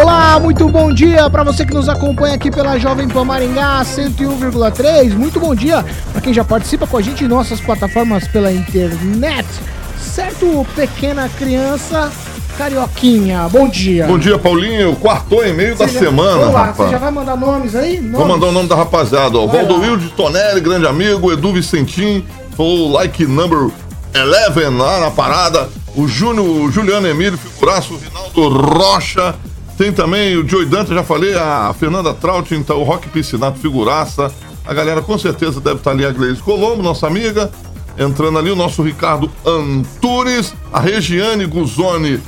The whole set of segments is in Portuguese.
Olá, muito bom dia para você que nos acompanha aqui pela Jovem Pan Maringá 101,3. Muito bom dia para quem já participa com a gente em nossas plataformas pela internet. Certo, pequena criança carioquinha. Bom dia. Bom dia, Paulinho. Quartou e meio da já, semana, Olá, rapaz. Você já vai mandar nomes aí? Nomes? Vou mandar o nome da rapaziada, ó. Lá. Valdoilde Tonelli, grande amigo, Edu Vicentim, foi like number 11 lá na parada. O Júnior, o Juliano Emílio, figuraço, o Rinaldo Rocha. Tem também o Joey Dante, já falei, a Fernanda Traut, então, o Rock Piscinato, figuraça. A galera com certeza deve estar ali, a Gleise Colombo, nossa amiga. Entrando ali, o nosso Ricardo Antunes, a Regiane Guzoni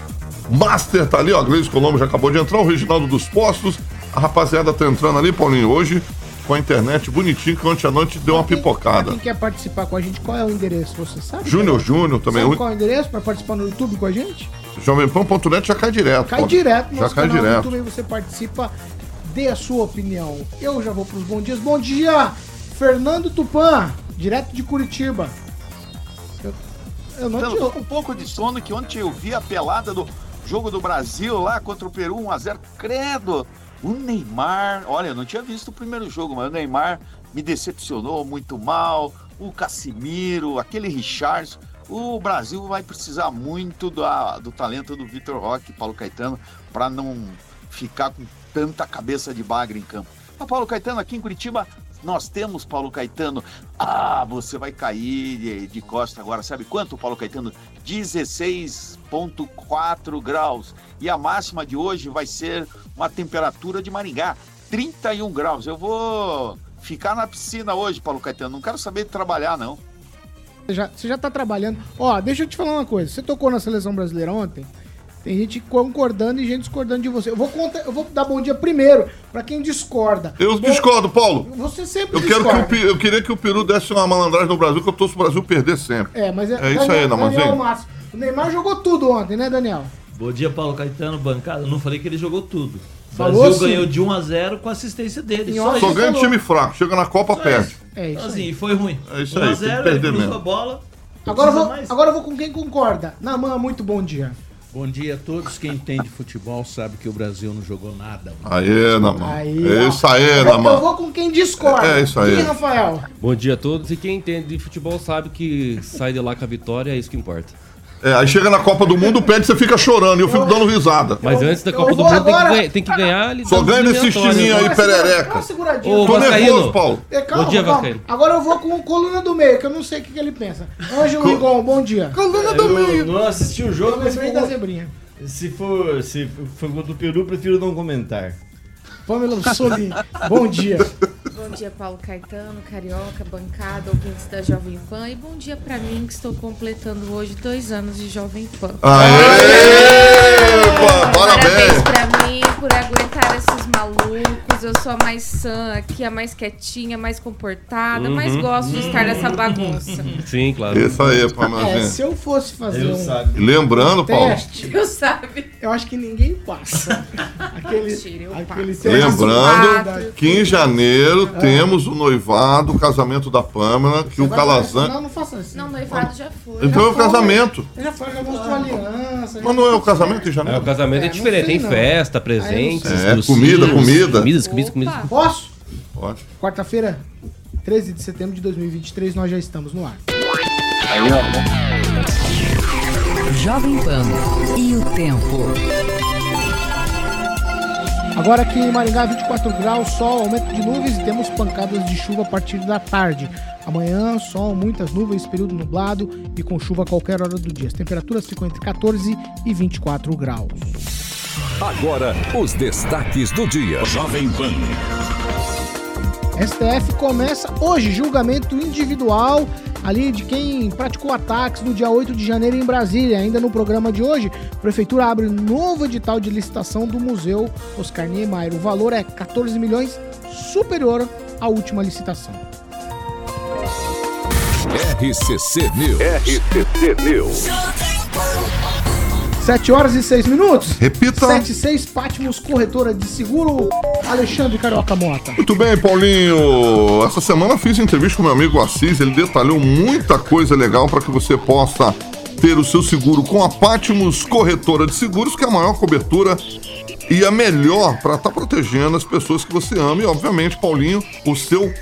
Master tá ali, ó. A Gleise Colombo já acabou de entrar, o Reginaldo dos Postos. A rapaziada tá entrando ali, Paulinho, hoje com a internet bonitinho, que ontem à noite deu uma Quem- pipocada. Quem quer participar com a gente, qual é o endereço? Você sabe? Júnior Júnior também. Sabe qual é o endereço para participar no YouTube com a gente? Jovempan.net já cai direto. Cai ó. direto Já cai direto. YouTube, você participa, dê a sua opinião. Eu já vou pros bons dias. Bom dia, Fernando Tupan, direto de Curitiba. Eu, eu não Eu te tô com um pouco de sono que ontem eu vi a pelada do jogo do Brasil lá contra o Peru 1x0. Credo! O Neymar, olha, eu não tinha visto o primeiro jogo, mas o Neymar me decepcionou muito mal. O Casimiro, aquele Richards. O Brasil vai precisar muito do talento do Vitor Roque, Paulo Caetano, para não ficar com tanta cabeça de bagre em campo. Mas Paulo Caetano, aqui em Curitiba, nós temos Paulo Caetano. Ah, você vai cair de, de costa agora. Sabe quanto, Paulo Caetano? 16,4 graus. E a máxima de hoje vai ser uma temperatura de Maringá, 31 graus. Eu vou ficar na piscina hoje, Paulo Caetano. Não quero saber de trabalhar, não. Você já, você já tá trabalhando. Ó, deixa eu te falar uma coisa. Você tocou na seleção brasileira ontem. Tem gente concordando e gente discordando de você. Eu vou, contar, eu vou dar bom dia primeiro pra quem discorda. Eu Bom, discordo, Paulo. Você sempre Eu, quero que discorda. o, eu queria que o Peru desse uma malandragem no Brasil, que eu torço o Brasil perder sempre. É, mas É isso aí. Daniel. O Neymar jogou tudo ontem, né, Daniel? Bom dia, Paulo Caetano, bancada. Eu não falei que ele jogou tudo. O Falou Brasil sim. ganhou de 1 a 0 com assistência dele. Só Só ganha falou. time fraco. Chega na Copa, Só perde. isso. É isso Assim, aí. foi ruim. É isso 1 aí, a tem que 0 perder ele cruzou mesmo. a bola. Agora vou, mais. agora vou com quem concorda. Naman, muito bom dia. Bom dia a todos. Quem entende futebol sabe que o Brasil não jogou nada. Aê, Naman. Aí, É isso aí, vou- Eu Naman. vou com quem discorda. É isso aí. Quem, Rafael? Bom dia a todos e quem entende de futebol sabe que sai de lá com a vitória, é isso que importa. É, aí chega na Copa do Mundo, perde, você fica chorando. E eu fico dando risada. Mas antes da Copa do Mundo tem, que ganhar, tem que ganhar ali Só ganha nesses timinhos aí, perereca. dá uma seguradinha. Ô, Tô Vascaíno. nervoso, Paulo. É, calma, Bom dia, calma. Vascaíno. Agora eu vou com coluna do meio, que eu não sei o que, que ele pensa. Ângelo Rigon, bom dia. Coluna do Eu meio. não assisti o jogo, Eu mas lembrei se da zebrinha. se for, se for gol do Peru, prefiro não comentar. Pamela Solim, bom dia. Bom dia, Paulo Caetano, Carioca, bancada, ouvintes da Jovem Pan. E bom dia pra mim, que estou completando hoje dois anos de Jovem Pan. Aê! pô, Parabéns Parabéns. pra mim por aguentar esses malucos. Eu sou a mais sã aqui, a mais quietinha, a mais comportada, mas gosto de estar nessa bagunça. Sim, claro. Isso aí, É, Pamelazinha. se eu fosse fazer Ele um sabe. Lembrando, Paulo, teste, Tu sabe? eu acho que ninguém passa. Aquele, Mentira, eu aquele passo. teste. Lembrando que em janeiro temos o noivado, o casamento da Pamela, que o Agora, Calazan. Não, não faça assim. Não, noivado já foi. Então é o foi. casamento. Já foi, já mostrou aliança. Mas não é o casamento em É, janeiro? o casamento É, é, diferente, sei tem festa, presentes, É, comida, comida. Comidas, comidas, comidas. Posso? Pode. Quarta-feira, 13 de setembro de 2023, nós já estamos no ar. Jovem Pan e o tempo. Agora aqui em Maringá, 24 graus, sol, aumento de nuvens e temos pancadas de chuva a partir da tarde. Amanhã, sol, muitas nuvens, período nublado e com chuva a qualquer hora do dia. As temperaturas ficam entre 14 e 24 graus. Agora, os destaques do dia. Jovem Pan. STF começa hoje julgamento individual ali de quem praticou ataques no dia 8 de janeiro em Brasília. Ainda no programa de hoje, a Prefeitura abre novo edital de licitação do Museu Oscar Niemeyer. O valor é 14 milhões, superior à última licitação. RCC News. RCC News. 7 horas e 6 minutos. Repita. 7 e 6, Patmos Corretora de Seguro, Alexandre Carioca Mota. Muito bem, Paulinho. Essa semana fiz entrevista com meu amigo Assis. Ele detalhou muita coisa legal para que você possa ter o seu seguro com a Patmos Corretora de Seguros, que é a maior cobertura e a melhor para estar protegendo as pessoas que você ama e, obviamente, Paulinho, o seu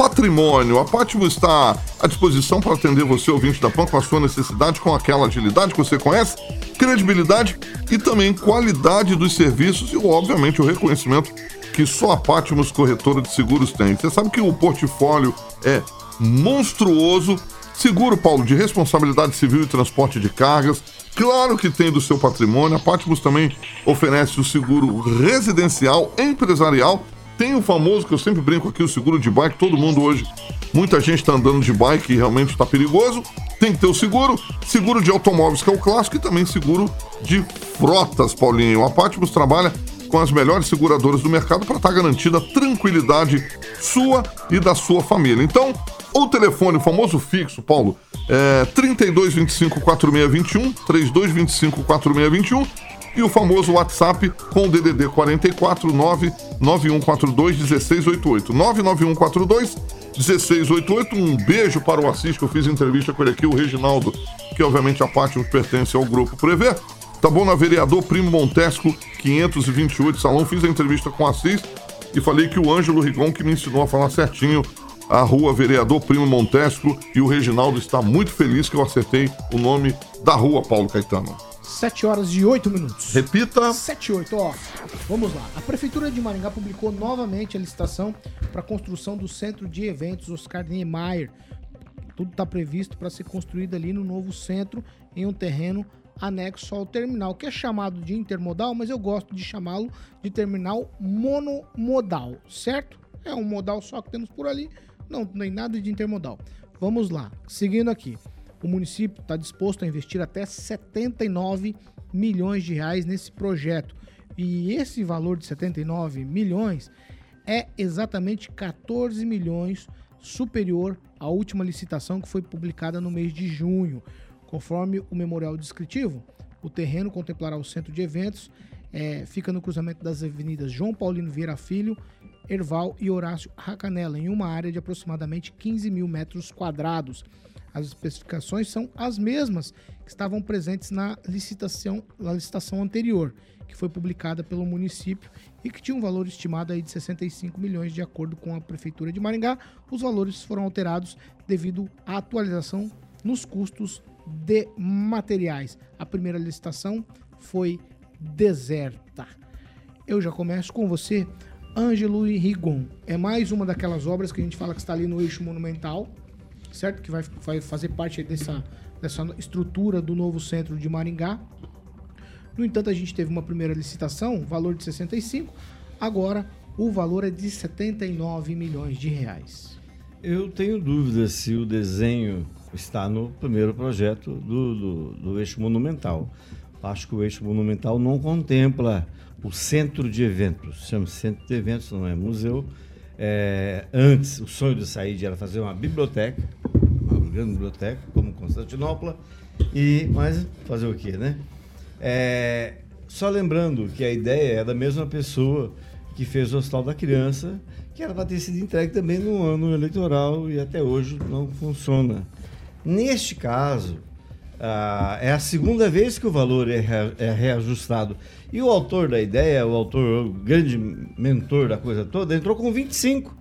patrimônio. A Patmos está à disposição para atender você, ouvinte da PAN, com a sua necessidade, com aquela agilidade que você conhece, credibilidade e também qualidade dos serviços e, obviamente, o reconhecimento que só a Patmos Corretora de Seguros tem. Você sabe que o portfólio é monstruoso. Seguro, Paulo, de responsabilidade civil e transporte de cargas. Claro que tem do seu patrimônio. A Patmos também oferece o seguro residencial, empresarial. Tem o famoso, que eu sempre brinco aqui, o seguro de bike. Todo mundo hoje, muita gente está andando de bike e realmente está perigoso. Tem que ter o seguro. Seguro de automóveis, que é o clássico, e também seguro de frotas, Paulinho. A Patmos trabalha com as melhores seguradoras do mercado para estar garantida a tranquilidade sua e da sua família. Então, o telefone, o famoso fixo, Paulo, é 3225 4621, 3225 4621 e o famoso WhatsApp com o DDD 44 99142 1688. 99142 1688. Um beijo para o Assis, que eu fiz entrevista com ele aqui, o Reginaldo, que obviamente a parte pertence ao grupo Prever. Tá bom na vereador Primo Montesco 528 Salão. Fiz a entrevista com o Assis e falei que o Ângelo Rigon que me ensinou a falar certinho a rua Vereador Primo Montesco e o Reginaldo está muito feliz que eu acertei o nome da rua, Paulo Caetano. 7 horas e 8 minutos. Repita. 7 e 8, ó. Vamos lá. A Prefeitura de Maringá publicou novamente a licitação para a construção do Centro de Eventos Oscar Niemeyer. Tudo está previsto para ser construído ali no novo centro, em um terreno anexo ao terminal, que é chamado de intermodal, mas eu gosto de chamá-lo de terminal monomodal, certo? É um modal só que temos por ali, não tem nada de intermodal. Vamos lá, seguindo aqui. O município está disposto a investir até 79 milhões de reais nesse projeto. E esse valor de 79 milhões é exatamente 14 milhões superior à última licitação que foi publicada no mês de junho. Conforme o memorial descritivo, o terreno contemplará o centro de eventos, é, fica no cruzamento das avenidas João Paulino Vieira Filho, Erval e Horácio Racanela, em uma área de aproximadamente 15 mil metros quadrados. As especificações são as mesmas que estavam presentes na licitação, na licitação anterior, que foi publicada pelo município e que tinha um valor estimado aí de 65 milhões de acordo com a prefeitura de Maringá. Os valores foram alterados devido à atualização nos custos de materiais. A primeira licitação foi deserta. Eu já começo com você, Ângelo e Rigon. É mais uma daquelas obras que a gente fala que está ali no eixo monumental, certo? Que vai, vai fazer parte dessa, dessa estrutura do novo centro de Maringá. No entanto, a gente teve uma primeira licitação, valor de 65, agora o valor é de 79 milhões de reais. Eu tenho dúvida se o desenho está no primeiro projeto do, do, do eixo monumental. Acho que o eixo monumental não contempla o centro de eventos, chama-se centro de eventos, não é museu. É, antes, o sonho de sair era fazer uma biblioteca, uma grande biblioteca, como Constantinopla, e, mas fazer o quê, né? É, só lembrando que a ideia é da mesma pessoa que fez o Hospital da Criança, que era para ter sido entregue também no ano eleitoral e até hoje não funciona. Neste caso, ah, é a segunda vez que o valor é, rea- é reajustado. E o autor da ideia, o autor, o grande mentor da coisa toda, entrou com 25,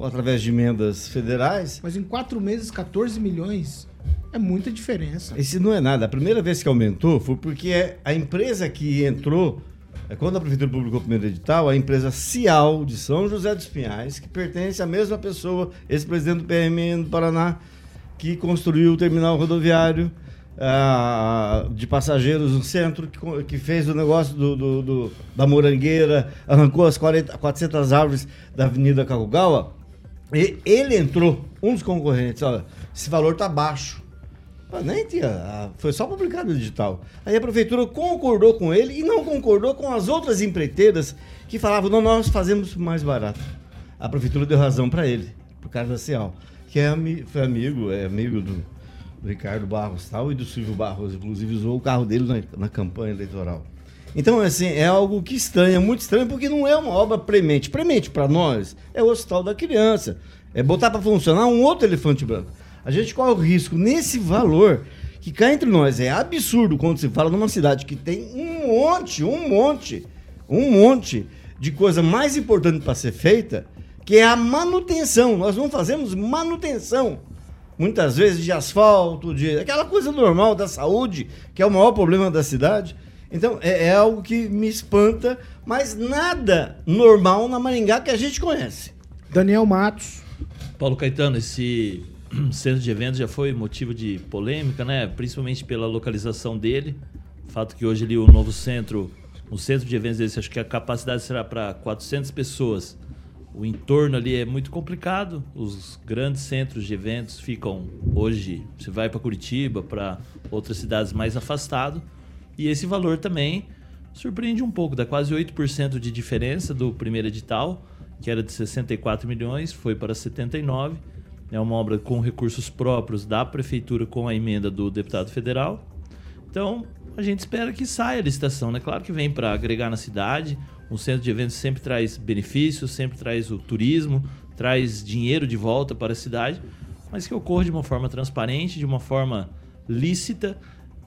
através de emendas federais. Mas em quatro meses, 14 milhões é muita diferença. Esse não é nada. A primeira vez que aumentou foi porque é a empresa que entrou, é quando a Prefeitura publicou o primeiro edital, a empresa Cial de São José dos Pinhais, que pertence à mesma pessoa, ex-presidente do PMN do Paraná, que construiu o terminal rodoviário ah, de passageiros no centro, que, que fez o negócio do, do- do- da morangueira, arrancou as 40, 400 árvores da Avenida Kakugawa. E ele entrou, um dos concorrentes, olha, esse valor tá baixo. Ah, Nem tinha, ah, foi só publicado no digital. Aí a prefeitura concordou com ele e não concordou com as outras empreiteiras que falavam, não, nós fazemos mais barato. A prefeitura deu razão para ele, pro Carlos Cial, que é, foi amigo, é amigo do, do Ricardo Barros tal, e do Silvio Barros, inclusive usou o carro dele na, na campanha eleitoral. Então, assim, é algo que estranha, muito estranho, porque não é uma obra premente. Premente para nós é o Hospital da Criança. É botar para funcionar um outro elefante branco. A gente corre o risco nesse valor que cá entre nós é absurdo quando se fala numa cidade que tem um monte, um monte, um monte de coisa mais importante para ser feita, que é a manutenção. Nós não fazemos manutenção muitas vezes de asfalto, de aquela coisa normal da saúde, que é o maior problema da cidade. Então é, é algo que me espanta, mas nada normal na Maringá que a gente conhece. Daniel Matos. Paulo Caetano, esse centro de eventos já foi motivo de polêmica, né? Principalmente pela localização dele. O fato que hoje ali o novo centro, o centro de eventos desse, acho que a capacidade será para 400 pessoas. O entorno ali é muito complicado. Os grandes centros de eventos ficam hoje, você vai para Curitiba, para outras cidades mais afastado, e esse valor também surpreende um pouco, dá quase 8% de diferença do primeiro edital, que era de 64 milhões, foi para 79. É uma obra com recursos próprios da prefeitura com a emenda do deputado federal. Então, a gente espera que saia a licitação, né? Claro que vem para agregar na cidade. Um centro de eventos sempre traz benefícios, sempre traz o turismo, traz dinheiro de volta para a cidade, mas que ocorra de uma forma transparente, de uma forma lícita.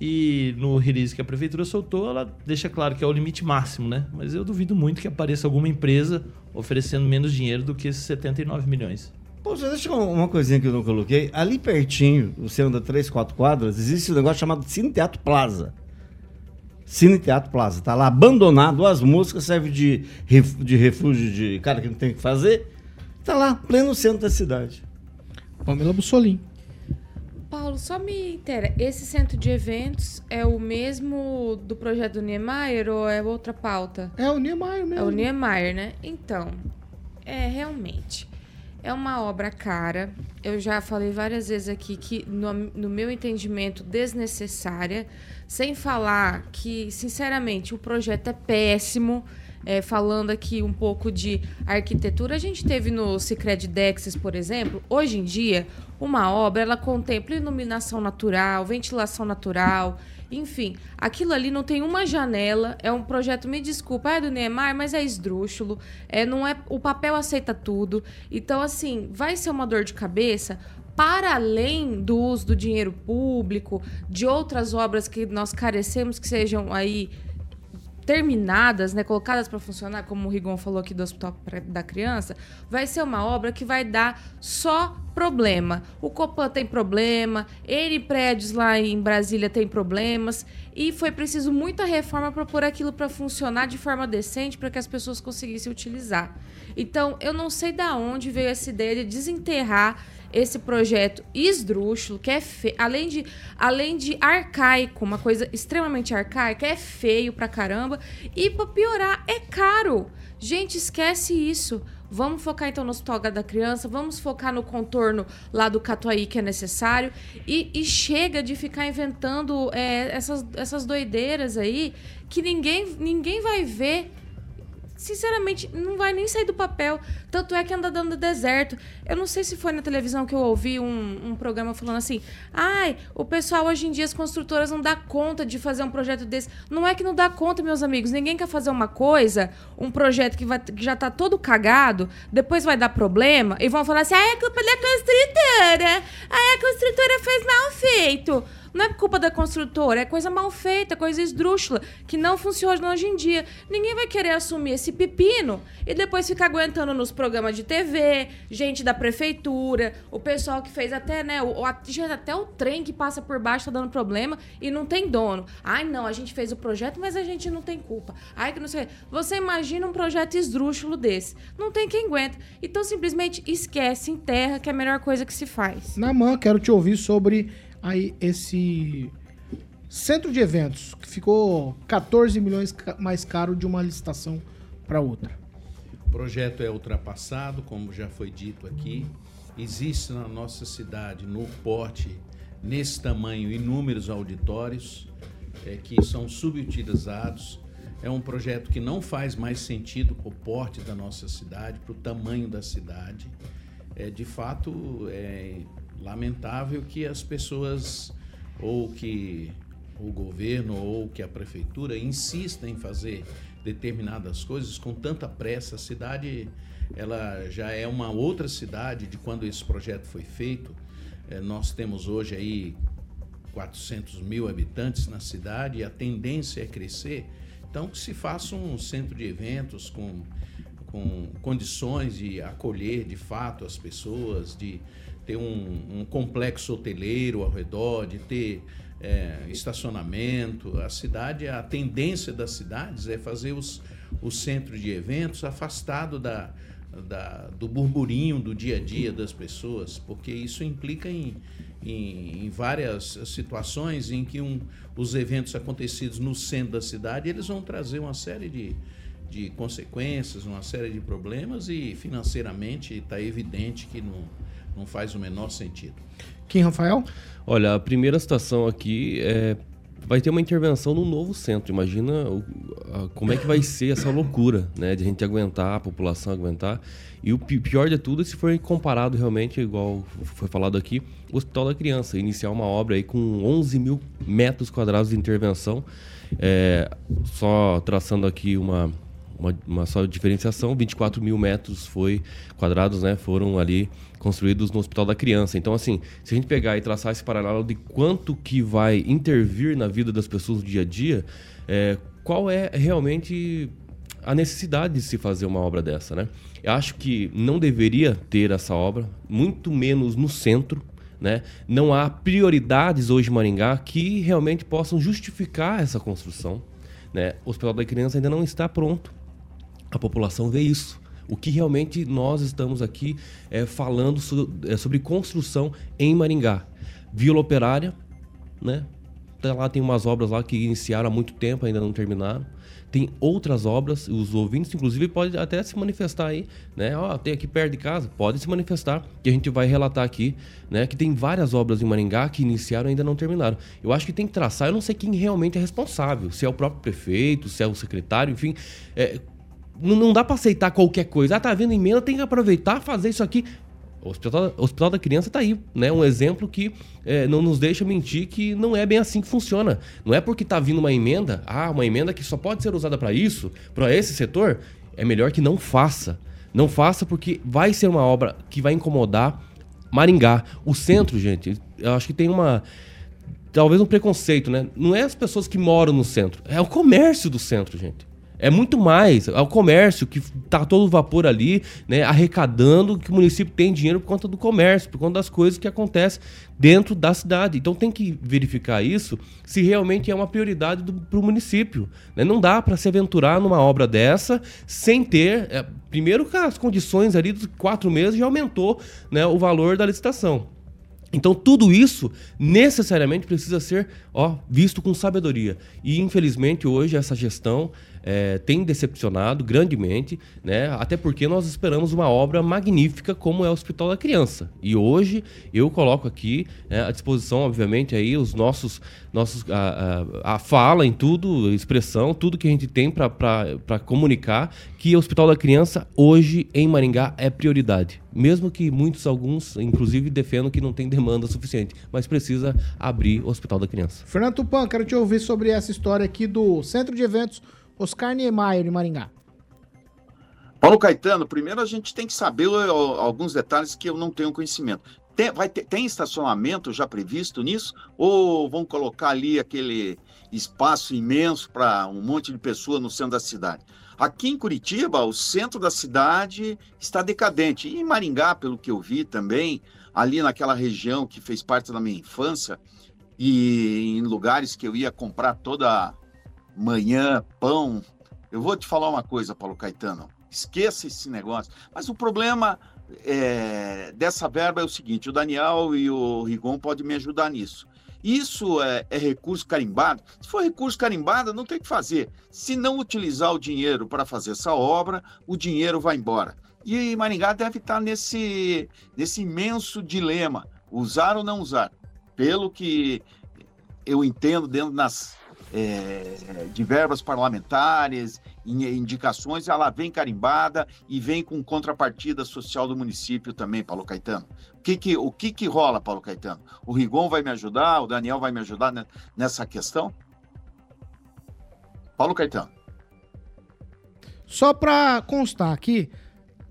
E no release que a prefeitura soltou, ela deixa claro que é o limite máximo, né? Mas eu duvido muito que apareça alguma empresa oferecendo menos dinheiro do que esses 79 milhões. Pô, deixa uma coisinha que eu não coloquei. Ali pertinho, você anda 3, 4 quadras, existe um negócio chamado Cine Teatro Plaza. Cine Teatro Plaza. Tá lá abandonado, as músicas servem de, ref- de refúgio de cara que não tem o que fazer. Tá lá, pleno centro da cidade. Pamela Bussolim. Paulo, só me inteira. Esse centro de eventos é o mesmo do projeto do Niemeyer ou é outra pauta? É o Niemeyer mesmo. É o Niemeyer, né? Então, é realmente. É uma obra cara. Eu já falei várias vezes aqui que, no, no meu entendimento, desnecessária. Sem falar que, sinceramente, o projeto é péssimo. É, falando aqui um pouco de arquitetura, a gente teve no Cicred Dexis, por exemplo, hoje em dia, uma obra ela contempla iluminação natural, ventilação natural, enfim, aquilo ali não tem uma janela, é um projeto, me desculpa, é do Neymar, mas é esdrúxulo, é, não é, o papel aceita tudo. Então, assim, vai ser uma dor de cabeça para além do uso do dinheiro público, de outras obras que nós carecemos que sejam aí terminadas, né, colocadas para funcionar, como o Rigon falou aqui do Hospital da Criança, vai ser uma obra que vai dar só problema. O Copan tem problema, N prédios lá em Brasília tem problemas e foi preciso muita reforma para pôr aquilo para funcionar de forma decente para que as pessoas conseguissem utilizar. Então, eu não sei da onde veio essa ideia de desenterrar esse projeto esdrúxulo, que é fe... além de além de arcaico, uma coisa extremamente arcaica, é feio pra caramba e pra piorar, é caro. Gente, esquece isso. Vamos focar então no Hospital da Criança, vamos focar no contorno lá do Catuaí que é necessário e, e chega de ficar inventando é, essas, essas doideiras aí que ninguém, ninguém vai ver sinceramente, não vai nem sair do papel. Tanto é que anda dando deserto. Eu não sei se foi na televisão que eu ouvi um, um programa falando assim: ai, o pessoal hoje em dia, as construtoras não dá conta de fazer um projeto desse. Não é que não dá conta, meus amigos. Ninguém quer fazer uma coisa, um projeto que, vai, que já tá todo cagado, depois vai dar problema e vão falar assim: ah, é culpa da construtora. Ah, a construtora fez mal feito. Não é culpa da construtora, é coisa mal feita, coisa esdrúxula, que não funciona hoje em dia. Ninguém vai querer assumir esse pepino e depois ficar aguentando nos programas de TV, gente da prefeitura, o pessoal que fez até, né, o, até o trem que passa por baixo tá dando problema e não tem dono. Ai, não, a gente fez o projeto, mas a gente não tem culpa. Ai, que não sei. Você imagina um projeto esdrúxulo desse. Não tem quem aguenta. Então simplesmente esquece, enterra, que é a melhor coisa que se faz. Namã, quero te ouvir sobre aí esse centro de eventos que ficou 14 milhões mais caro de uma licitação para outra. O projeto é ultrapassado, como já foi dito aqui. Existe na nossa cidade, no porte, nesse tamanho, inúmeros auditórios é, que são subutilizados. É um projeto que não faz mais sentido para o porte da nossa cidade, para o tamanho da cidade. É, de fato, é lamentável que as pessoas, ou que o governo, ou que a prefeitura insistam em fazer determinadas coisas com tanta pressa. A cidade ela já é uma outra cidade de quando esse projeto foi feito. É, nós temos hoje aí 400 mil habitantes na cidade e a tendência é crescer. Então, que se faça um centro de eventos com, com condições de acolher de fato as pessoas, de ter um, um complexo hoteleiro ao redor, de ter é, estacionamento. A cidade, a tendência das cidades é fazer os, o centro de eventos afastado da, da, do burburinho do dia a dia das pessoas, porque isso implica em, em, em várias situações em que um, os eventos acontecidos no centro da cidade eles vão trazer uma série de, de consequências, uma série de problemas e financeiramente está evidente que não, não faz o menor sentido. Quem, Rafael? Olha, a primeira situação aqui é vai ter uma intervenção no novo centro. Imagina o, a, como é que vai ser essa loucura, né? De a gente aguentar, a população aguentar. E o pior de tudo é se for comparado realmente, igual foi falado aqui, o Hospital da Criança. Iniciar uma obra aí com 11 mil metros quadrados de intervenção. É, só traçando aqui uma, uma, uma, só diferenciação, 24 mil metros foi quadrados, né, foram ali construídos no Hospital da Criança. Então, assim, se a gente pegar e traçar esse paralelo de quanto que vai intervir na vida das pessoas do dia a dia, é, qual é realmente a necessidade de se fazer uma obra dessa, né? Eu acho que não deveria ter essa obra, muito menos no centro, né? Não há prioridades hoje em Maringá que realmente possam justificar essa construção. Né? O Hospital da Criança ainda não está pronto. A população vê isso. O que realmente nós estamos aqui é, falando so, é, sobre construção em Maringá. Vila Operária, né? Tá lá tem umas obras lá que iniciaram há muito tempo, ainda não terminaram. Tem outras obras, os ouvintes, inclusive, podem até se manifestar aí, né? Ó, oh, tem aqui perto de casa, pode se manifestar, que a gente vai relatar aqui, né? Que tem várias obras em Maringá que iniciaram e ainda não terminaram. Eu acho que tem que traçar, eu não sei quem realmente é responsável, se é o próprio prefeito, se é o secretário, enfim. É, não, dá para aceitar qualquer coisa. Ah, tá vindo emenda, tem que aproveitar, fazer isso aqui. O Hospital, o Hospital da Criança está aí, né? Um exemplo que é, não nos deixa mentir que não é bem assim que funciona. Não é porque está vindo uma emenda, ah, uma emenda que só pode ser usada para isso, para esse setor, é melhor que não faça. Não faça porque vai ser uma obra que vai incomodar Maringá. O centro, gente, eu acho que tem uma talvez um preconceito, né? Não é as pessoas que moram no centro, é o comércio do centro, gente. É muito mais. É o comércio que está todo vapor ali, né, arrecadando que o município tem dinheiro por conta do comércio, por conta das coisas que acontecem dentro da cidade. Então tem que verificar isso se realmente é uma prioridade para o município. Né? Não dá para se aventurar numa obra dessa sem ter. É, primeiro que as condições ali dos quatro meses já aumentou né, o valor da licitação. Então tudo isso necessariamente precisa ser ó, visto com sabedoria. E infelizmente hoje essa gestão é, tem decepcionado grandemente, né? Até porque nós esperamos uma obra magnífica como é o Hospital da Criança. E hoje eu coloco aqui né, à disposição, obviamente, aí os nossos, nossos a, a, a fala em tudo, expressão, tudo que a gente tem para comunicar que o Hospital da Criança hoje em Maringá é prioridade. Mesmo que muitos, alguns, inclusive, defendam que não tem demanda suficiente, mas precisa abrir o Hospital da Criança. Fernando Tupan, quero te ouvir sobre essa história aqui do Centro de Eventos Oscar Niemeyer, em Maringá. Paulo Caetano, primeiro a gente tem que saber alguns detalhes que eu não tenho conhecimento. Tem, vai ter, tem estacionamento já previsto nisso? Ou vão colocar ali aquele espaço imenso para um monte de pessoas no centro da cidade? Aqui em Curitiba, o centro da cidade está decadente. E em Maringá, pelo que eu vi também, ali naquela região que fez parte da minha infância, e em lugares que eu ia comprar toda manhã, pão. Eu vou te falar uma coisa, Paulo Caetano. Esqueça esse negócio. Mas o problema é, dessa verba é o seguinte: o Daniel e o Rigon podem me ajudar nisso. Isso é, é recurso carimbado? Se for recurso carimbado, não tem que fazer. Se não utilizar o dinheiro para fazer essa obra, o dinheiro vai embora. E Maringá deve estar nesse, nesse imenso dilema: usar ou não usar. Pelo que eu entendo dentro das é, de verbas parlamentares, in- indicações, ela vem carimbada e vem com contrapartida social do município também, Paulo Caetano. O que que, o que, que rola, Paulo Caetano? O Rigon vai me ajudar, o Daniel vai me ajudar ne- nessa questão? Paulo Caetano. Só para constar aqui,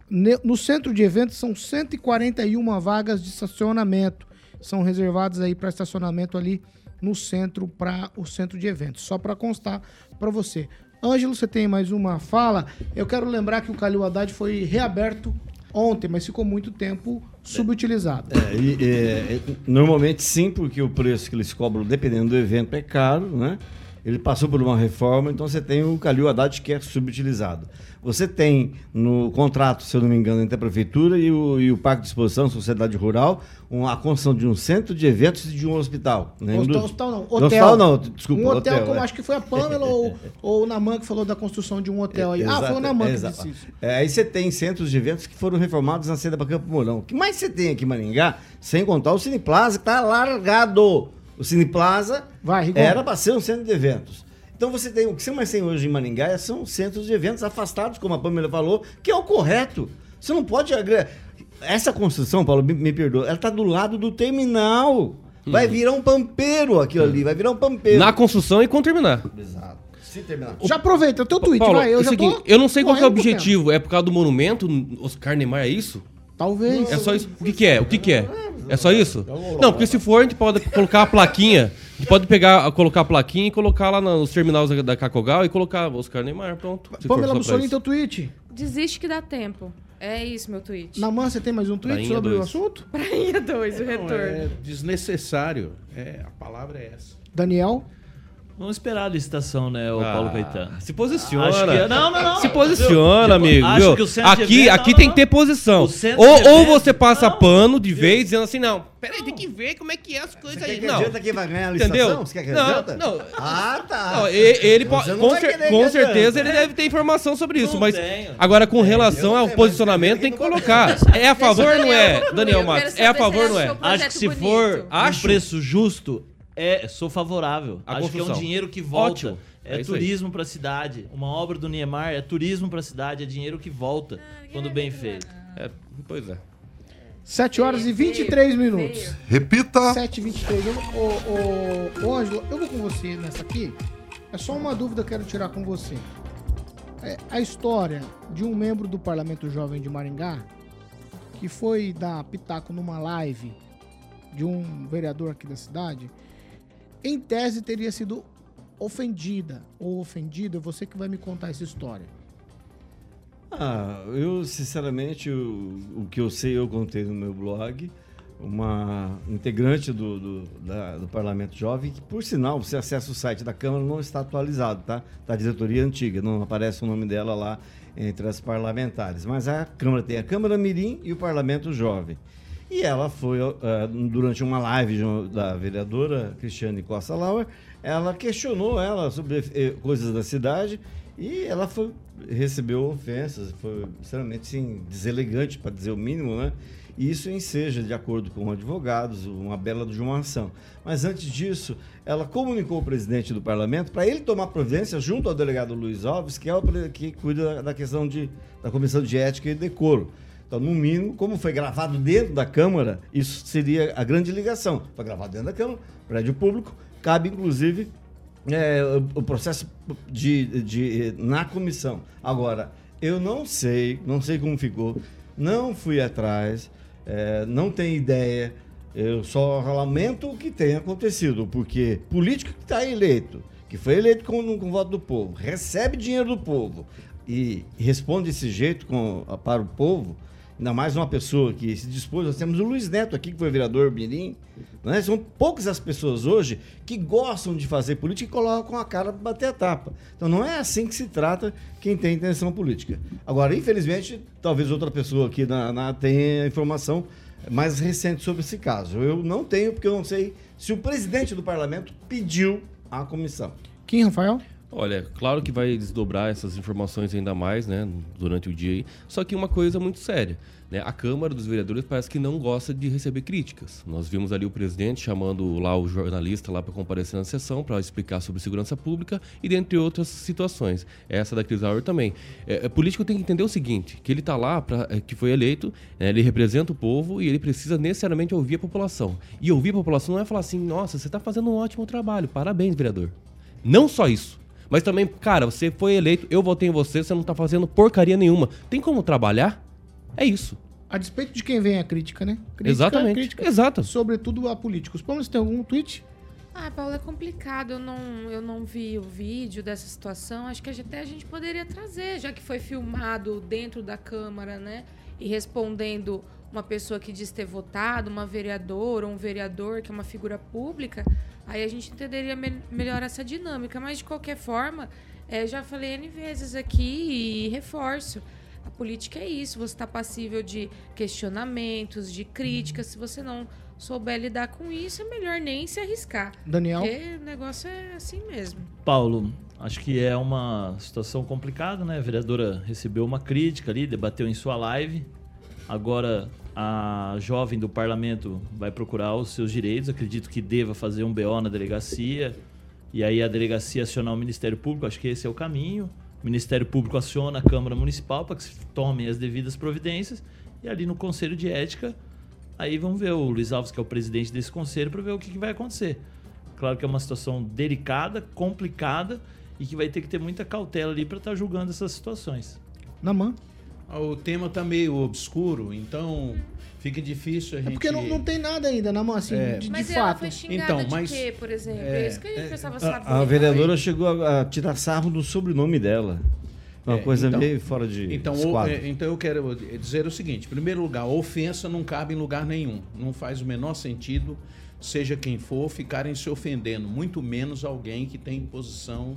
no centro de eventos são 141 vagas de estacionamento. São reservadas aí para estacionamento ali no centro para o centro de eventos. Só para constar para você. Ângelo, você tem mais uma fala? Eu quero lembrar que o Calil Haddad foi reaberto ontem, mas ficou muito tempo subutilizado. É, é, é, normalmente sim, porque o preço que eles cobram, dependendo do evento, é caro, né? Ele passou por uma reforma, então você tem o Calil Haddad que é subutilizado. Você tem no contrato, se eu não me engano, entre a Prefeitura e o, e o Parque de Exposição, Sociedade Rural, uma, a construção de um centro de eventos e de um hospital. né? Hospital, hospital não, hotel. hospital não, desculpa. Um hotel, como é. acho que foi a Pamela ou, ou o Naman que falou da construção de um hotel aí. ah, foi o Naman que Exato. disse isso. É, aí você tem centros de eventos que foram reformados na saída para Campo Mourão. O que mais você tem aqui em Maringá, sem contar o Cine Plaza, que está largado. O Cine Plaza Vai, era para ser um centro de eventos. Então você tem o que você mais tem hoje em Maringá é- são centros de eventos afastados, como a Pamela falou, que é o correto. Você não pode essa construção, Paulo, me, me perdoa, ela está do lado do terminal. Vai virar um pampeiro aquilo ali, vai virar um pampeiro. Na construção e quando terminar. Exato. Se terminar. Já aproveita o teu tweet, Paulo, vai. Eu é já seguinte, tô eu não sei qual que é o objetivo. É por causa do monumento, Oscar Neymar, é isso? Talvez. É só isso? O que, que é? O que, que é? É só isso? Não, porque se for, a gente pode colocar a plaquinha. A gente pode pegar, colocar a plaquinha e colocar lá nos terminais da, Cacogal e colocar Oscar Neymar, pronto. Pamela Mussolini, teu tweet. Desiste que dá tempo. É isso, meu tweet. Naman, você tem mais um tweet Prainha sobre o dois. assunto? Prainha 2, o Não, retorno. é desnecessário. É, a palavra é essa. Daniel? Vamos esperar a licitação, né, o Ah, Paulo Caetano. Se posiciona. Acho que- não, não, não. Se posiciona, amigo. acho viu? que o centro de aqui evento- aqui não, tem não, que ter posição. Ou, ou você passa não. pano de vez dizendo assim, não. Peraí, tem que ver como é que é as coisas Você aí. que Não. adianta quem vai ganhar a licitação? Entendeu? Você quer que Não, adianta? não. Ah, tá. Não, ele Você pode, não com, cer- com certeza ele deve ter informação sobre isso, Não mas tenho. agora com eu relação ao posicionamento tem que colocar. É a favor ou não é, Daniel Matos? É a favor ou não é? Acho que se for Acho. um preço justo, é, sou favorável. A Acho que é um construção. dinheiro que volta. Ótimo. É, É turismo para a cidade. Uma obra do Niemeyer é turismo para a cidade, é dinheiro que volta quando bem feito. É, pois é. 7 horas e 23 minutos. Veio. Repita. 7 e 23. Eu, ô, ô, ô, Ângelo, eu vou com você nessa aqui. É só uma dúvida que eu quero tirar com você. É, a história de um membro do Parlamento Jovem de Maringá que foi dar pitaco numa live de um vereador aqui da cidade, em tese teria sido ofendida ou ofendido. É você que vai me contar essa história. Ah, eu, sinceramente, o, o que eu sei, eu contei no meu blog. Uma integrante do, do, da- do Parlamento Jovem, que, por sinal, você acessa o site da Câmara, não está atualizado, tá? Da diretoria antiga, não aparece o nome dela lá entre as parlamentares. Mas a Câmara tem a Câmara Mirim e o Parlamento Jovem. E ela foi, ah, durante uma live da vereadora Cristiane Costa Lauer, ela questionou ela sobre eh, coisas da cidade e ela foi, recebeu ofensas, foi extremamente assim, deselegante, para dizer o mínimo, né? E isso enseja, de acordo com advogados, uma bela de uma ação. Mas antes disso, ela comunicou ao presidente do parlamento para ele tomar providência junto ao delegado Luiz Alves, que é o que cuida da questão de, da comissão de ética e decoro. Então, no mínimo, como foi gravado dentro da Câmara, isso seria a grande ligação. Foi gravado dentro da Câmara, prédio público, cabe inclusive é, o, processo de, de- na comissão. Agora, eu não sei, não sei como ficou, não fui atrás, é, não tenho ideia. Eu só lamento o que tenha acontecido, porque político que está eleito, que foi eleito com, com voto do povo, recebe dinheiro do povo e responde desse jeito com, para o povo, ainda mais uma pessoa que se dispôs. Nós temos o Luiz Neto aqui, que foi vereador Mirim. Né? São poucas as pessoas hoje que gostam de fazer política e colocam a cara para bater a tapa. Então não é assim que se trata quem tem intenção política. Agora, infelizmente, talvez outra pessoa aqui na, na tenha informação mais recente sobre esse caso. Eu não tenho, porque eu não sei se o presidente do parlamento pediu a comissão. Quem, Rafael? Olha, claro que vai desdobrar essas informações ainda mais, né, durante o dia aí. Só que uma coisa muito séria, né, a Câmara dos Vereadores parece que não gosta de receber críticas. Nós vimos ali o presidente chamando lá o jornalista lá para comparecer na sessão para explicar sobre segurança pública e dentre outras situações. Essa da Cris Auer também. É, é, político tem que entender o seguinte, que ele está lá para é, que foi eleito, né, ele representa o povo e ele precisa necessariamente ouvir a população. E ouvir a população não é falar assim, nossa, você está fazendo um ótimo trabalho, parabéns, vereador. Não só isso. Mas também, cara, você foi eleito, eu votei em você, você não tá fazendo porcaria nenhuma. Tem como trabalhar? É isso. A despeito de quem vem a crítica, né? Crítica, Exatamente. Crítica, Exato. Sobretudo a políticos. Paulo, você tem algum tweet? Ah, Paulo, é complicado. Eu não, eu não vi o vídeo dessa situação. Acho que até a gente poderia trazer, já que foi filmado dentro da Câmara, né? E respondendo uma pessoa que diz ter votado, uma vereadora ou um vereador, que é uma figura pública, aí a gente entenderia me melhor essa dinâmica. Mas, de qualquer forma, é, já falei N vezes aqui e reforço. A política é isso, você está passível de questionamentos, de críticas. Se você não souber lidar com isso, é melhor nem se arriscar. Daniel? Porque o negócio é assim mesmo. Paulo, acho que é uma situação complicada, né? A vereadora recebeu uma crítica ali, debateu em sua live. Agora a jovem do parlamento vai procurar os seus direitos. Acredito que deva fazer um BO na delegacia. E aí a delegacia acionar o Ministério Público. Acho que esse é o caminho. O Ministério Público aciona a Câmara Municipal para que se tomem as devidas providências. E ali no Conselho de Ética, aí vamos ver o Luiz Alves, que é o presidente desse conselho, para ver o que, que vai acontecer. Claro que é uma situação delicada, complicada e que vai ter que ter muita cautela ali para estar julgando essas situações. Na mão. O tema tá meio obscuro, então fica difícil a gente. É porque não, não tem nada ainda na mão, assim, É. de, de Mas ela fato. foi xingada Então, de mas- quê, por exemplo? é, É, isso que a gente é, precisava A, saber. a vereadora chegou a, a tirar sarro do sobrenome dela. Uma É, coisa então- meio fora de Então, o- é, então eu quero dizer o seguinte: em primeiro lugar, a ofensa não cabe em lugar nenhum. Não faz o menor sentido, seja quem for, ficarem se ofendendo, muito menos alguém que tem posição,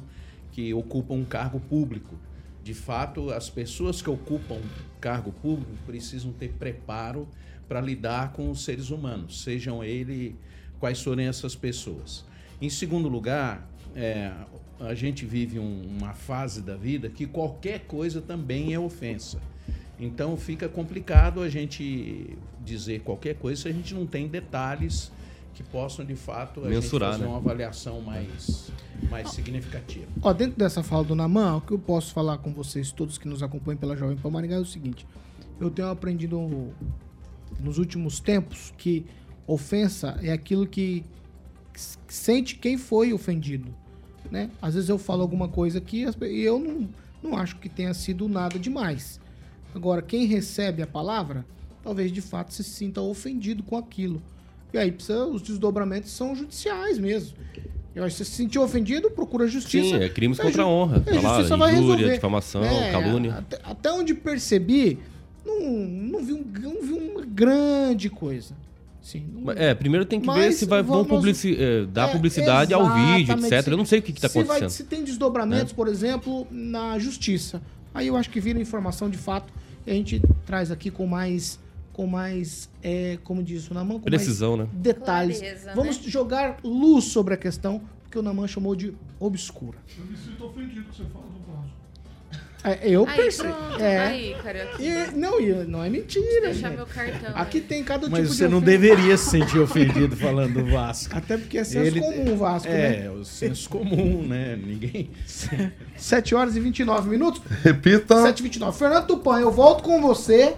que ocupa um cargo público. De fato, as pessoas que ocupam cargo público precisam ter preparo para lidar com os seres humanos, sejam ele quais forem essas pessoas. Em segundo lugar, é, a gente vive um- uma fase da vida que qualquer coisa também é ofensa. Então fica complicado a gente dizer qualquer coisa se a gente não tem detalhes que possam de fato a Mensurar, gente fazer né? uma avaliação mais, mais significativa. Ó, dentro dessa fala do Naman, o que eu posso falar com vocês, todos que nos acompanham pela Jovem Pan Maringá, é o seguinte. Eu tenho aprendido nos últimos tempos que ofensa é aquilo que sente quem foi ofendido, né? Às vezes eu falo alguma coisa aqui e eu não, não acho que tenha sido nada demais. Agora, quem recebe a palavra, talvez de fato se sinta ofendido com aquilo. E aí precisa, os desdobramentos são judiciais mesmo. Eu acho que se sentiu ofendido, procura justiça. Sim, é crimes contra a honra. a Tá lá, justiça vai injúria, resolver. difamação, É, calúnia. Até, até onde percebi, não, não, vi um, não vi uma grande coisa. Sim, não- É, primeiro tem que ver Mas se vai, vão vamos- publici é, dar É, publicidade ao vídeo, etc. Eu não sei o que está se vai- acontecendo. se tem desdobramentos, por exemplo, na justiça. Aí eu acho que vira informação de fato e a gente traz aqui com mais, com mais, é, como diz o Naman, com Precisão, mais né? detalhes. Clareza, Vamos né? jogar luz sobre a questão, porque o Naman chamou de obscura. Eu me sinto ofendido que você fala do Vasco. É, eu pronto, É. aí, cara. E- não, e não é mentira, Deixar meu cartão. Aqui aí. tem cada Mas tipo você de não ofensa. deveria se sentir ofendido falando do Vasco. Até porque é senso Ele- comum o Vasco, né? É, o senso comum, né? Ninguém. 7 horas e 29 minutos. Repita. 7h29. Fernando Tupan, eu volto com você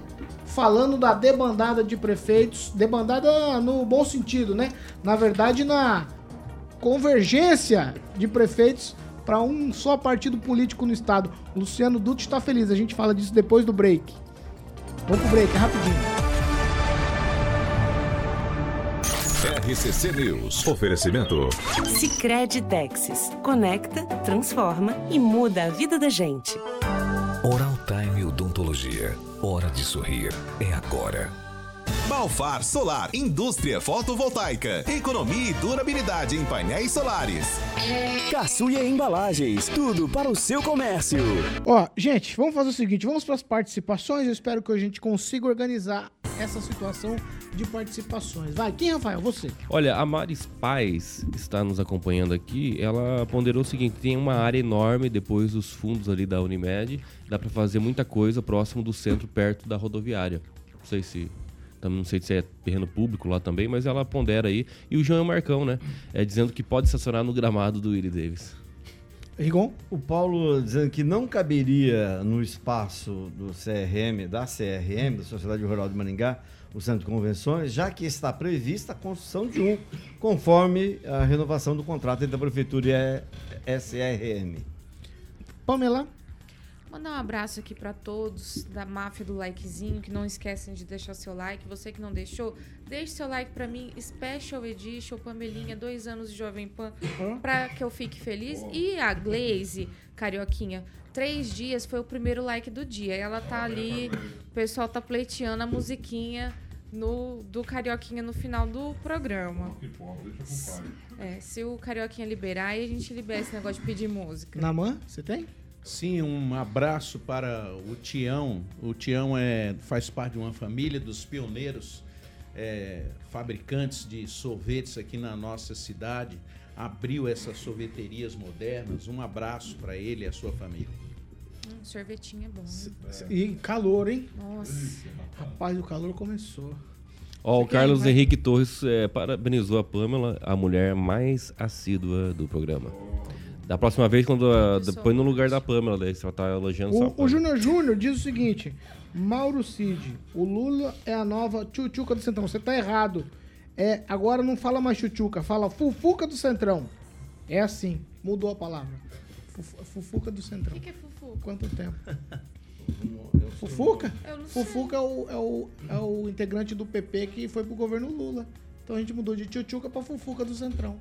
falando da debandada de prefeitos. Debandada no bom sentido, né? Na verdade, na convergência de prefeitos para um só partido político no estado. O Luciano Dutti está feliz. A gente fala disso depois do break. Vamos pro break, é rapidinho. RCC News. Oferecimento. Sicredi Texas. Conecta, transforma e muda a vida da gente. Oral Time Odontologia. Hora de sorrir. É agora. Balfar Solar, indústria fotovoltaica, economia e durabilidade em painéis solares. Caçuia Embalagens, tudo para o seu comércio. Ó, gente, vamos fazer o seguinte, vamos para as participações. Eu espero que a gente consiga organizar essa situação de participações. Vai, quem, Rafael? Você. Olha, a Maris Paz está nos acompanhando aqui. Ela ponderou o seguinte: tem uma área enorme depois dos fundos ali da Unimed. Dá para fazer muita coisa próximo do centro, perto da rodoviária. Não sei se. Não sei se é terreno público lá também, mas ela pondera aí. E o João Marcão, né? É, dizendo que pode estacionar no gramado do Willie Davis. Rigon? O Paulo dizendo que não caberia no espaço do CRM, da CRM, da Sociedade Rural de Maringá, o Centro de Convenções, já que está prevista a construção de um, conforme a renovação do contrato entre a Prefeitura e a SRM. Pamela? Mandar um abraço aqui para todos da máfia do likezinho, que não esquecem de deixar seu like. Você que não deixou, deixe seu like para mim. Special Edition, Pamelinha, dois anos de Jovem Pan, para que eu fique feliz. E a Glaze, Carioquinha, três dias foi o primeiro like do dia. Ela tá ali, o pessoal tá pleiteando a musiquinha no, do Carioquinha no final do programa. É, se o Carioquinha liberar, aí a gente libera esse negócio de pedir música. Namã, você tem? Sim, um abraço para o Tião. O Tião é, faz parte de uma família dos pioneiros é, fabricantes de sorvetes aqui na nossa cidade. Abriu essas sorveterias modernas. Um abraço para ele e a sua família. Hum, sorvetinho é bom. né? E calor, hein? Nossa. Rapaz, o calor começou. Ó, o Fica aí, Carlos vai. Henrique Torres é, parabenizou a Pamela, a mulher mais assídua do programa. Da próxima vez, quando a, Isso. põe no lugar da Pamela, daí você tá elogiando só O, o. Júnior Júnior diz o seguinte: Mauro Cid, o Lula é a nova tchutchuca do Centrão. Você tá errado. É, agora não fala mais tchutchuca, fala fufuca do Centrão. É assim, mudou a palavra. Fufu- Fufuca do Centrão. O que, que é fufu? Quanto tempo? Fufuca? Eu não sei. Fufuca é o, é, o, é o integrante do PP que foi pro governo Lula. Então a gente mudou de tchutchuca pra Fufuca do Centrão.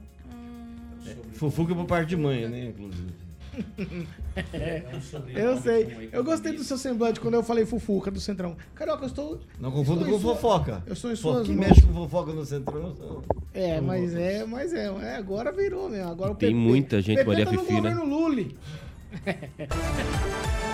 Fofuca por parte de mãe, né, inclusive. Eu sei. Eu gostei do seu semblante quando eu falei Fufuca do Centrão. Carioca, eu estou. Não confunda com sua- fofoca. Eu sou em suas quem mexe com fofoca no centrão. É, mas é, mas é, é, agora virou mesmo. Agora o Tem PP muita gente, PP Maria tá no Fifi, né? governo Lully.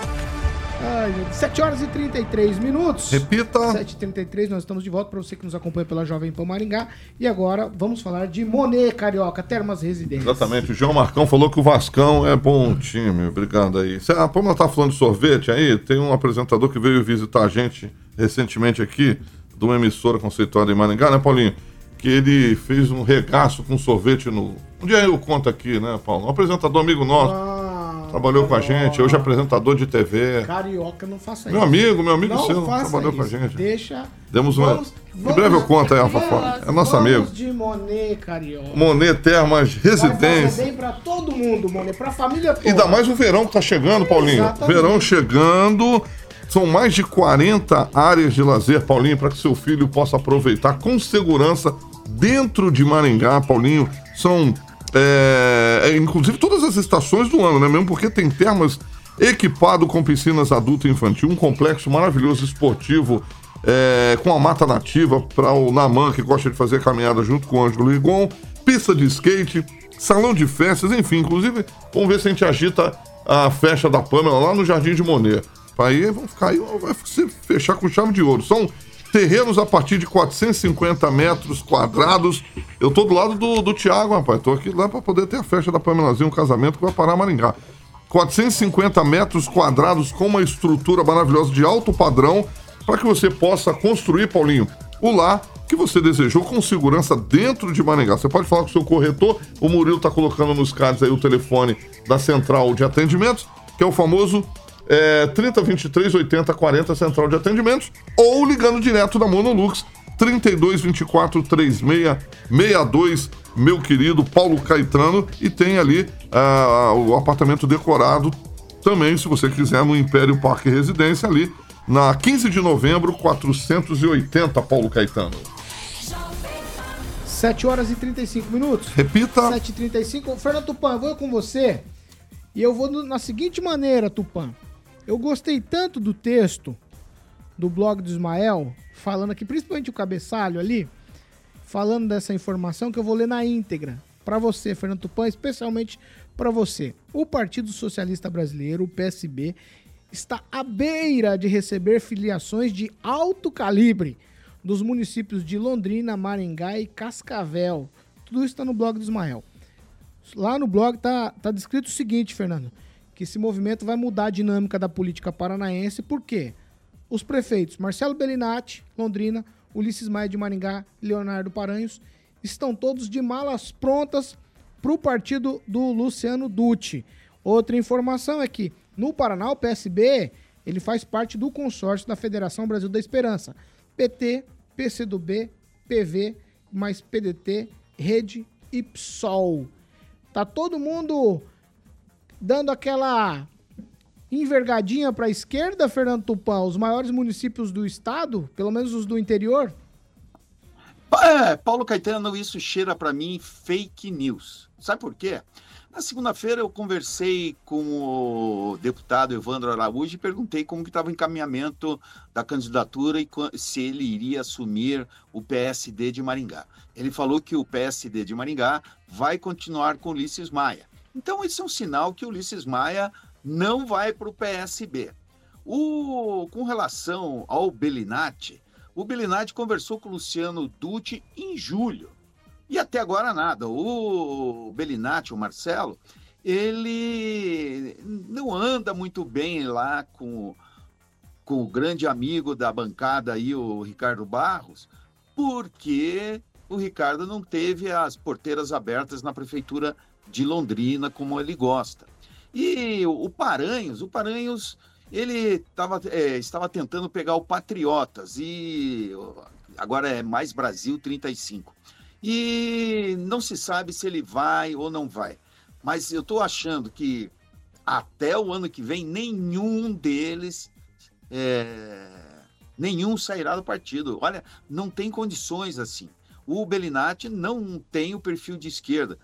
Ai, gente, 7 horas e 33 minutos. Repita. 7h33, nós estamos de volta para você que nos acompanha pela Jovem Pan Maringá. E agora vamos falar de Monet Carioca, Termas Residências. Exatamente, o João Marcão falou que o Vascão é bom time. Obrigado aí. A Pamela tá falando de sorvete aí, tem um apresentador que veio visitar a gente recentemente aqui, de uma emissora conceituada em Maringá, né, Paulinho? Que ele fez um regaço com sorvete no. Um dia eu conto aqui, né, Paulo? Um apresentador amigo nosso, Ah, trabalhou com a gente, hoje é apresentador de TV. Carioca, não faça Meu isso. amigo, meu amigo não seu, trabalhou com a isso. gente. Deixa. Demos uma. Vamos- em breve eu conto aí a fofoca. É nosso amigo. de Monet Carioca. Monet Termas Vai Residência. bem pra todo mundo, Monet, pra família toda. Ainda mais o verão que tá chegando, Paulinho. Exatamente. Verão chegando. São mais de 40 áreas de lazer, Paulinho, para que seu filho possa aproveitar com segurança dentro de Maringá, Paulinho. São, é, é, inclusive, todas as estações do ano, né? Mesmo porque tem termas equipado com piscinas adulto e infantil, um complexo maravilhoso esportivo é, com a mata nativa para o Naman, que gosta de fazer caminhada junto com o Ângelo Rigon, pista de skate, salão de festas, enfim. Inclusive, vamos ver se a gente agita a festa da Pamela lá no Jardim de Monet. Aí vão ficar aí, vai fechar com chave de ouro. São terrenos a partir de 450 metros quadrados. Eu tô do lado do, do Tiago, rapaz. Tô aqui lá para poder ter a festa da Pamelazinha, um casamento que vai parar Maringá. 450 metros quadrados com uma estrutura maravilhosa de alto padrão para que você possa construir, Paulinho, o lar que você desejou com segurança dentro de Maringá. Você pode falar com o seu corretor, o Murilo está colocando nos cards aí o telefone da central de atendimentos, que é o famoso é, 3023 80 40 central de atendimentos, ou ligando direto da Monolux 32 24 36 62, meu querido Paulo Caetano, e tem ali ah, o apartamento decorado também, se você quiser, no Império Parque Residência, ali na 15 de novembro, 480, Paulo Caetano. 7 horas e 35 minutos. Repita. 7 e 35 Fernando Tupan, eu vou com você. E eu vou na seguinte maneira, Tupan. Eu gostei tanto do texto do blog do Ismael, falando aqui, principalmente o cabeçalho ali, falando dessa informação que eu vou ler na íntegra. Para você, Fernando Tupan, especialmente para você. O Partido Socialista Brasileiro, o PSB, está à beira de receber filiações de alto calibre dos municípios de Londrina, Maringá e Cascavel. Tudo isso está no blog do Ismael. Lá no blog tá, tá descrito o seguinte, Fernando, que esse movimento vai mudar a dinâmica da política paranaense, por quê? Os prefeitos Marcelo Bellinati, Londrina, Ulisses Maia de Maringá, Leonardo Paranhos, estão todos de malas prontas para o partido do Luciano Dutti. Outra informação é que no Paraná o PSB ele faz parte do consórcio da Federação Brasil da Esperança. PT, PCdoB, PV, mais PDT, Rede e PSOL. Tá todo mundo dando aquela envergadinha para a esquerda, Fernando Tupan, os maiores municípios do estado, pelo menos os do interior? É, Paulo Caetano, isso cheira para mim fake news. Sabe por quê? Na segunda-feira eu conversei com o deputado Evandro Araújo e perguntei como que estava o encaminhamento da candidatura e se ele iria assumir o PSD de Maringá. Ele falou que o PSD de Maringá vai continuar com Ulisses Maia. Então isso é um sinal que Ulisses Maia não vai para o PSB. O, com relação ao Belinati, o Belinati conversou com o Luciano Dutti em julho. E até agora nada. O Belinati, o Marcelo, ele não anda muito bem lá com, com o grande amigo da bancada aí, o Ricardo Barros, porque o Ricardo não teve as porteiras abertas na prefeitura de Londrina como ele gosta. E o Paranhos, o Paranhos, ele tava, é, estava tentando pegar o Patriotas e agora é mais Brasil 35 e não se sabe se ele vai ou não vai. Mas eu estou achando que até o ano que vem nenhum deles é, nenhum sairá do partido. Olha, não tem condições assim. O Belinati não tem o perfil de esquerda.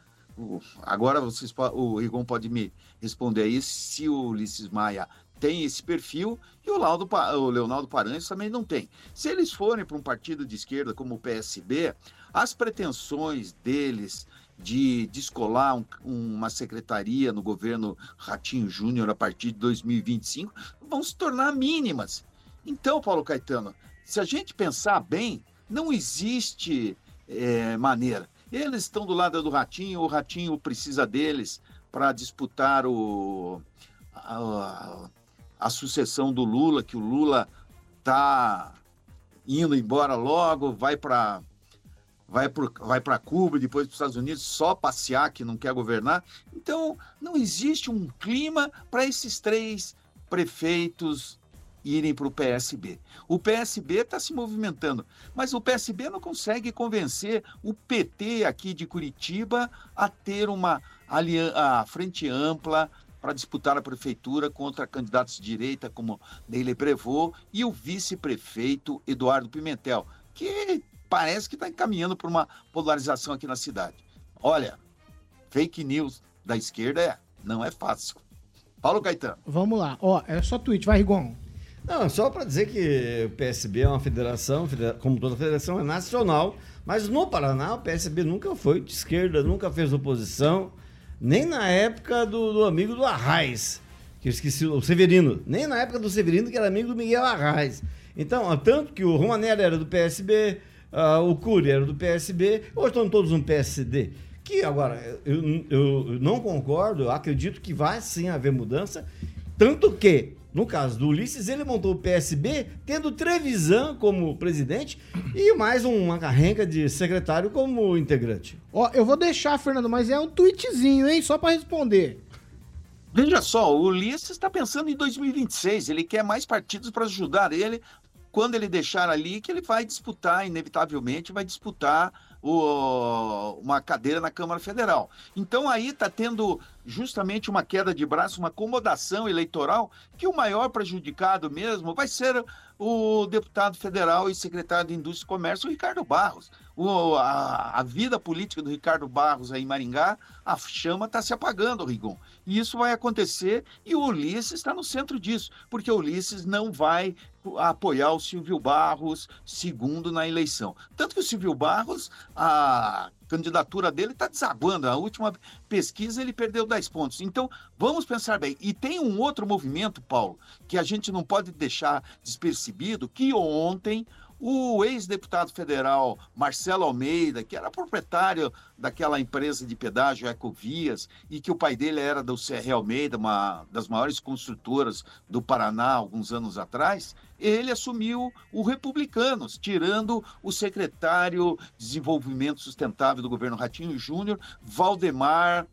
Agora vocês, o Rigon pode me responder aí se o Ulisses Maia tem esse perfil e o, Laudo, o Leonardo Paranhos também não tem. Se eles forem para um partido de esquerda como o PSB, as pretensões deles de descolar um, uma secretaria no governo Ratinho Júnior a partir de 2025 vão se tornar mínimas. Então, Paulo Caetano, se a gente pensar bem, não existe é, maneira. Eles estão do lado do Ratinho, o Ratinho precisa deles para disputar o, a, a sucessão do Lula, que o Lula está indo embora logo, vai para vai para vai Cuba, depois para os Estados Unidos, só passear, que não quer governar. Então, não existe um clima para esses três prefeitos irem para o PSB. O PSB está se movimentando, mas o PSB não consegue convencer o PT aqui de Curitiba a ter uma a frente ampla, para disputar a prefeitura contra candidatos de direita como Neile Prevot e o vice-prefeito Eduardo Pimentel, que parece que está encaminhando para uma polarização aqui na cidade. Olha, fake news da esquerda é, não é fácil. Paulo Caetano. Vamos lá. Ó, é só tweet, vai, Rigon. Não, só para dizer que o PSB é uma federação, como toda federação, é nacional, mas no Paraná o PSB nunca foi de esquerda, nunca fez oposição. Nem na época do, do amigo do Arraes, que eu esqueci, o Severino. Nem na época do Severino, que era amigo do Miguel Arraes. Então, tanto que o Romanelli era do PSB, uh, ah, o Cury era do PSB, hoje estão todos no PSD. Que agora, eu, eu não concordo, acredito que vai sim haver mudança, tanto que no caso do Ulisses, ele montou o PSB tendo Trevisan como presidente e mais uma carrenca de secretário como integrante. Ó, eu vou deixar, Fernando, mas é um tweetzinho, hein? Só para responder. Veja só, o Ulisses está pensando em 2026. Ele quer mais partidos para ajudar ele. Quando ele deixar ali, que ele vai disputar, inevitavelmente, vai disputar o, uma cadeira na Câmara Federal. Então aí está tendo justamente uma queda de braço, uma acomodação eleitoral, que o maior prejudicado mesmo vai ser o deputado federal e secretário de Indústria e Comércio, Ricardo Barros. O, a, a, vida política do Ricardo Barros aí em Maringá, a chama está se apagando, Rigon. E isso vai acontecer e o Ulisses está no centro disso, porque o Ulisses não vai apoiar o Silvio Barros segundo na eleição. Tanto que o Silvio Barros, a candidatura dele está desaguando. A última pesquisa ele perdeu 10 pontos. Então, vamos pensar bem. E tem um outro movimento, Paulo, que a gente não pode deixar despercebido, que ontem o ex-deputado federal Marcelo Almeida, que era proprietário daquela empresa de pedágio Ecovias, e que o pai dele era do CR Almeida, uma das maiores construtoras do Paraná, alguns anos atrás, ele assumiu o Republicanos, tirando o secretário de Desenvolvimento Sustentável do governo Ratinho Júnior, Valdemar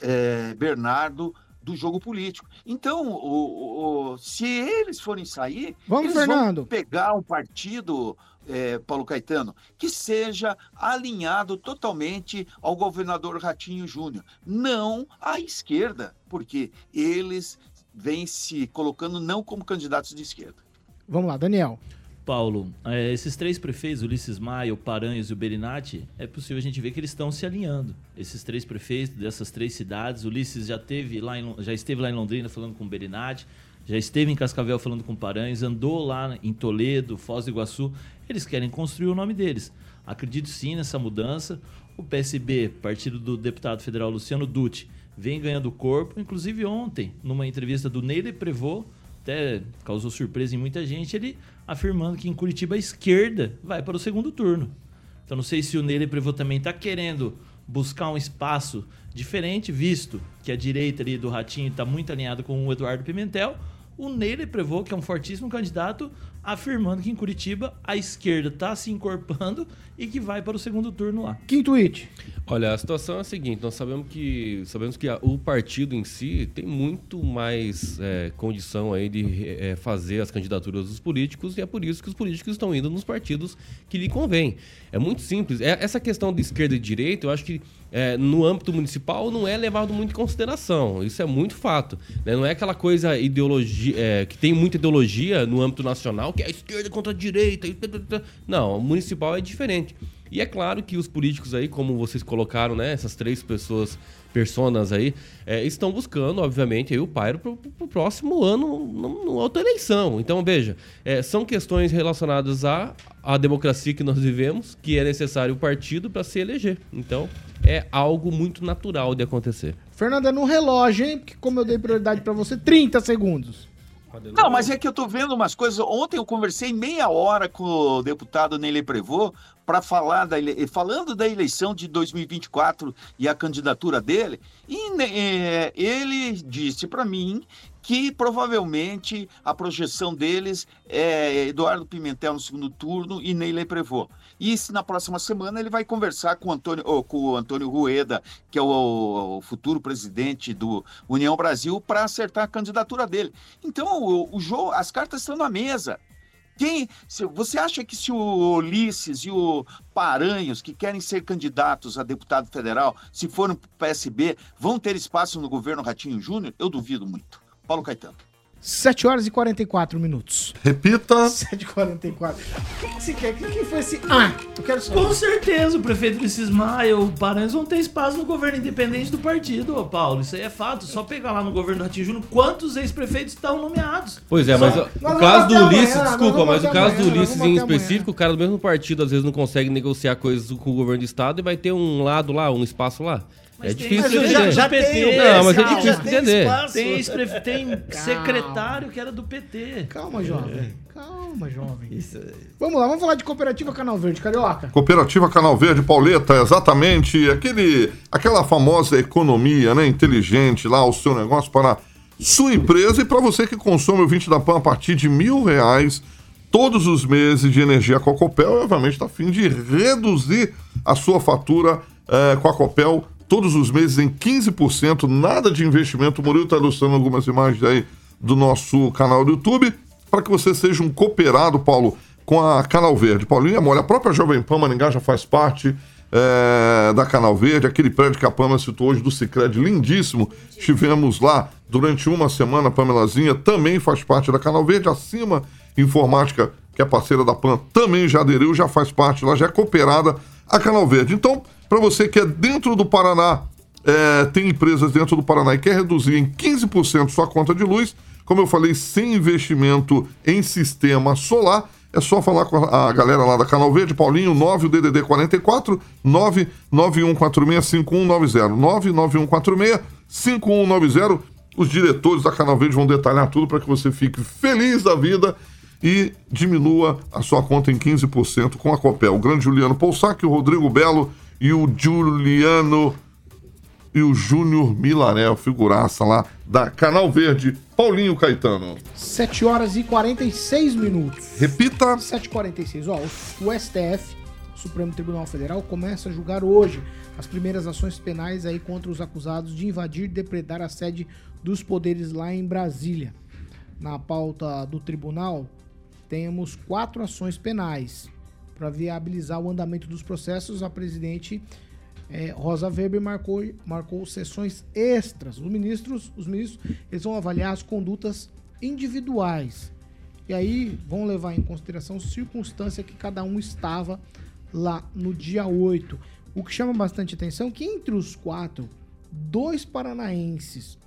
eh, Bernardo, do jogo político. Então, o, o- se eles forem sair, Vamos, eles Fernando. vão pegar um partido, eh, Paulo Caetano, que seja alinhado totalmente ao governador Ratinho Júnior, não à esquerda, porque eles vêm se colocando não como candidatos de esquerda. Vamos lá, Daniel. Paulo, é, esses três prefeitos, Ulisses Maia, o Paranhos e o Berinati, é possível a gente ver que eles estão se alinhando. Esses três prefeitos dessas três cidades, Ulisses já, teve lá em já esteve lá em Londrina falando com o Berinati, já esteve em Cascavel falando com o Paranhos, andou lá em Toledo, Foz do Iguaçu. Eles querem construir o nome deles. Acredito sim nessa mudança. O PSB, partido do deputado federal Luciano Dutti, vem ganhando corpo. Inclusive ontem, numa entrevista do Neile Prevot, até causou surpresa em muita gente, ele afirmando que em Curitiba a esquerda vai para o segundo turno. Então não sei se o Neile Prevot também está querendo buscar um espaço diferente, visto que a direita ali do Ratinho está muito alinhado com o Eduardo Pimentel. O Neile Prevot, que é um fortíssimo candidato, afirmando que em Curitiba a esquerda está se encorpando e que vai para o segundo turno lá. Quinto it. Olha, a situação é a seguinte: nós sabemos que sabemos que a- o partido em si tem muito mais é, condição aí de é, fazer as candidaturas dos políticos e é por isso que os políticos estão indo nos partidos que lhe convém. É muito simples. É- essa questão de esquerda e direita, eu acho que é, no âmbito municipal não é levado muito em consideração. Isso é muito fato. né? Não é aquela coisa ideologia é, que tem muita ideologia no âmbito nacional, que é a esquerda contra a direita. Não, o municipal é diferente. E é claro que os políticos aí, como vocês colocaram, né, essas três pessoas, personas aí, é, estão buscando, obviamente, aí o pairo pro, pro próximo ano, no- no outra eleição. Então, veja, é, são questões relacionadas à, à democracia que nós vivemos, que é necessário o partido para se eleger. Então, é algo muito natural de acontecer. Fernanda, no relógio, hein? Porque como eu dei prioridade pra você, 30 segundos. Não, mas é que eu tô vendo umas coisas. Ontem eu conversei meia hora com o deputado Nele Prevô para falar da ele... falando da eleição de 2024 e a candidatura dele. E é, ele disse para mim que provavelmente a projeção deles é Eduardo Pimentel no segundo turno e Neile Prevô. E se na próxima semana ele vai conversar com o Antônio, com o Antônio Rueda, que é o, o futuro presidente do União Brasil, para acertar a candidatura dele. Então, o, o jogo, as cartas estão na mesa. Quem, se- você acha que se o Ulisses e o Paranhos, que querem ser candidatos a deputado federal, se forem para o PSB, vão ter espaço no governo Ratinho Júnior? Eu duvido muito. Paulo Caetano. 7 horas e 44 minutos. Repita. 7 e 44. O que, que você quer? O que, que foi esse. Ah, eu quero saber. Com certeza, o prefeito Ulisses Maia, o Paranhos vão ter espaço no governo independente do partido, ô Paulo. Isso aí é fato. Só pegar lá no governo do Ratinho Júnior quantos ex-prefeitos estão nomeados. Pois é, mas Só- o, caso do Ulisses, desculpa, mas o caso do Ulisses em amanhã. específico, o cara do mesmo partido às vezes não consegue negociar coisas com o governo do estado e vai ter um lado lá, um espaço lá. É difícil entender. já, já PT. Não, mas é difícil de entender. Tem, ex-prefe- tem secretário que era do PT. Calma, jovem. Calma, jovem. Vamos lá, vamos falar de Cooperativa Canal Verde, Carioca. Cooperativa Canal Verde Pauleta, exatamente aquele, aquela famosa economia né, inteligente lá, o seu negócio para sua empresa e para você que consome o 20 da PAN a partir de mil reais todos os meses de energia com a Copel, e, obviamente está a fim de reduzir a sua fatura eh, com a Copel todos os meses em 15%, nada de investimento. O Murilo está ilustrando algumas imagens aí do nosso canal do YouTube, para que você seja um cooperado, Paulo, com a Canal Verde. Paulinho Amor, a própria Jovem Pan Maringá já faz parte eh, da Canal Verde, aquele prédio que a Pamela citou hoje do Cicred, lindíssimo. Estivemos lá durante uma semana, a Pamelazinha também faz parte da Canal Verde, acima Informática, que é parceira da PAN, também já aderiu, já faz parte lá, já é cooperada a Canal Verde. Então, para você que é dentro do Paraná, é, tem empresas dentro do Paraná e quer reduzir em 15% sua conta de luz, como eu falei, sem investimento em sistema solar, é só falar com a galera lá da Canal Verde, Paulinho, 9 o DDD 44 991465190 991465190 Os diretores da Canal Verde vão detalhar tudo para que você fique feliz da vida e diminua a sua conta em 15% com a Copel. O grande Juliano Poussac, o Rodrigo Belo e o Juliano e o Júnior Milaré, o figuraça lá da Canal Verde, Paulinho Caetano. 7 horas e 46 minutos. Repita. 7h46. Ó, o STF, Supremo Tribunal Federal, começa a julgar hoje as primeiras ações penais aí contra os acusados de invadir e depredar a sede dos poderes lá em Brasília. Na pauta do tribunal, temos quatro ações penais. Para viabilizar o andamento dos processos, a presidente é, Rosa Weber marcou, marcou sessões extras. Os ministros, os ministros eles vão avaliar as condutas individuais. E aí vão levar em consideração a circunstância que cada um estava lá no dia 8. O que chama bastante atenção é que entre os quatro, dois paranaenses,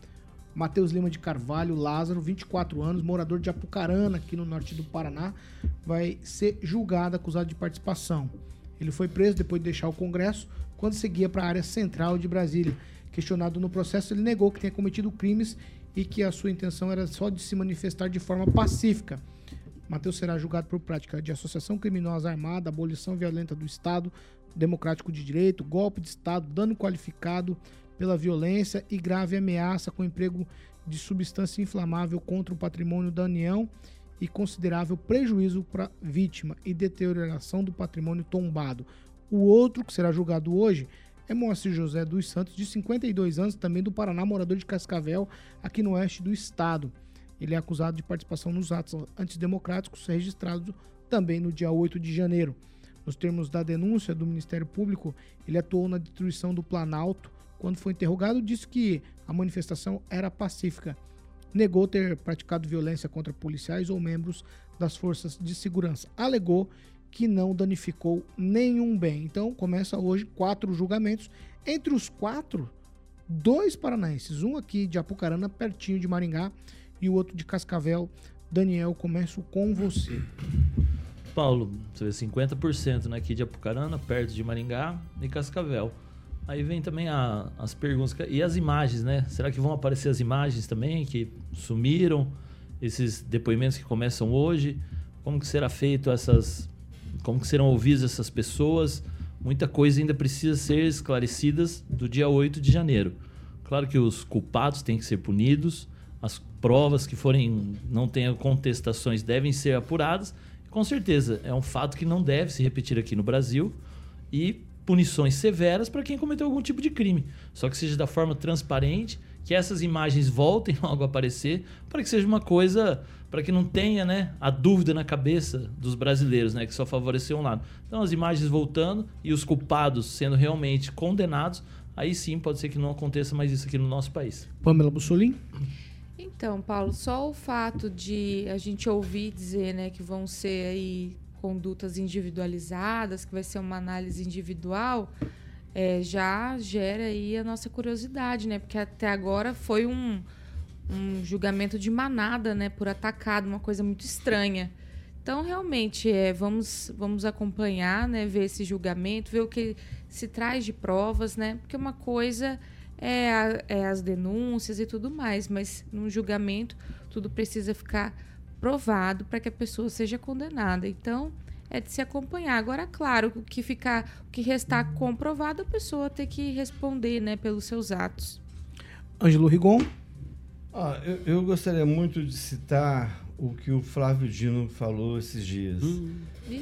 Matheus Lima de Carvalho, Lázaro, 24 anos, morador de Apucarana, aqui no norte do Paraná, vai ser julgado acusado de participação. Ele foi preso depois de deixar o Congresso quando seguia para a área central de Brasília. Questionado no processo, ele negou que tinha cometido crimes e que a sua intenção era só de se manifestar de forma pacífica. Matheus será julgado por prática de associação criminosa armada, abolição violenta do Estado Democrático de Direito, golpe de Estado, dano qualificado pela violência e grave ameaça com emprego de substância inflamável contra o patrimônio da União e considerável prejuízo para vítima e deterioração do patrimônio tombado. O outro, que será julgado hoje, é Moacir José dos Santos, de 52 anos, também do Paraná, morador de Cascavel, aqui no oeste do estado. Ele é acusado de participação nos atos antidemocráticos registrados também no dia 8 de janeiro. Nos termos da denúncia do Ministério Público, ele atuou na destruição do Planalto. Quando foi interrogado, disse que a manifestação era pacífica. Negou ter praticado violência contra policiais ou membros das forças de segurança. Alegou que não danificou nenhum bem. Então começa hoje quatro julgamentos. Entre os quatro, dois paranaenses, um aqui de Apucarana, pertinho de Maringá, e o outro de Cascavel. Daniel, começo com você. Paulo, você vê 50% né, aqui de Apucarana, perto de Maringá e Cascavel. Aí vem também a, as perguntas. E as imagens, né? Será que vão aparecer as imagens também que sumiram? Esses depoimentos que começam hoje? Como que será feito essas como que serão ouvidas essas pessoas. Muita coisa ainda precisa ser esclarecidas do dia 8 de janeiro. Claro que os culpados têm que ser punidos, as provas que forem não tenham contestações devem ser apuradas. Com certeza, é um fato que não deve se repetir aqui no Brasil e punições severas para quem cometeu algum tipo de crime. Só que seja da forma transparente, que essas imagens voltem logo a aparecer, para que seja uma coisa para que não tenha né, a dúvida na cabeça dos brasileiros, né, que só favoreceu um lado. Então, as imagens voltando e os culpados sendo realmente condenados, aí sim pode ser que não aconteça mais isso aqui no nosso país. Pamela Bussolim? Então, Paulo, só o fato de a gente ouvir dizer né, que vão ser aí condutas individualizadas, que vai ser uma análise individual, é, já gera aí a nossa curiosidade, né? Porque até agora foi um um julgamento de manada, né, por atacado, uma coisa muito estranha. Então, realmente, é, vamos, vamos acompanhar, né, ver esse julgamento, ver o que se traz de provas, né, porque uma coisa é, a, é as denúncias e tudo mais, mas num julgamento tudo precisa ficar provado para que a pessoa seja condenada. Então, é de se acompanhar. Agora, claro, o que ficar, o que restar comprovado, a pessoa tem que responder, né, pelos seus atos. Ângelo Rigon. Ah, eu, eu, gostaria muito de citar o que o Flávio Dino falou esses dias. Hum.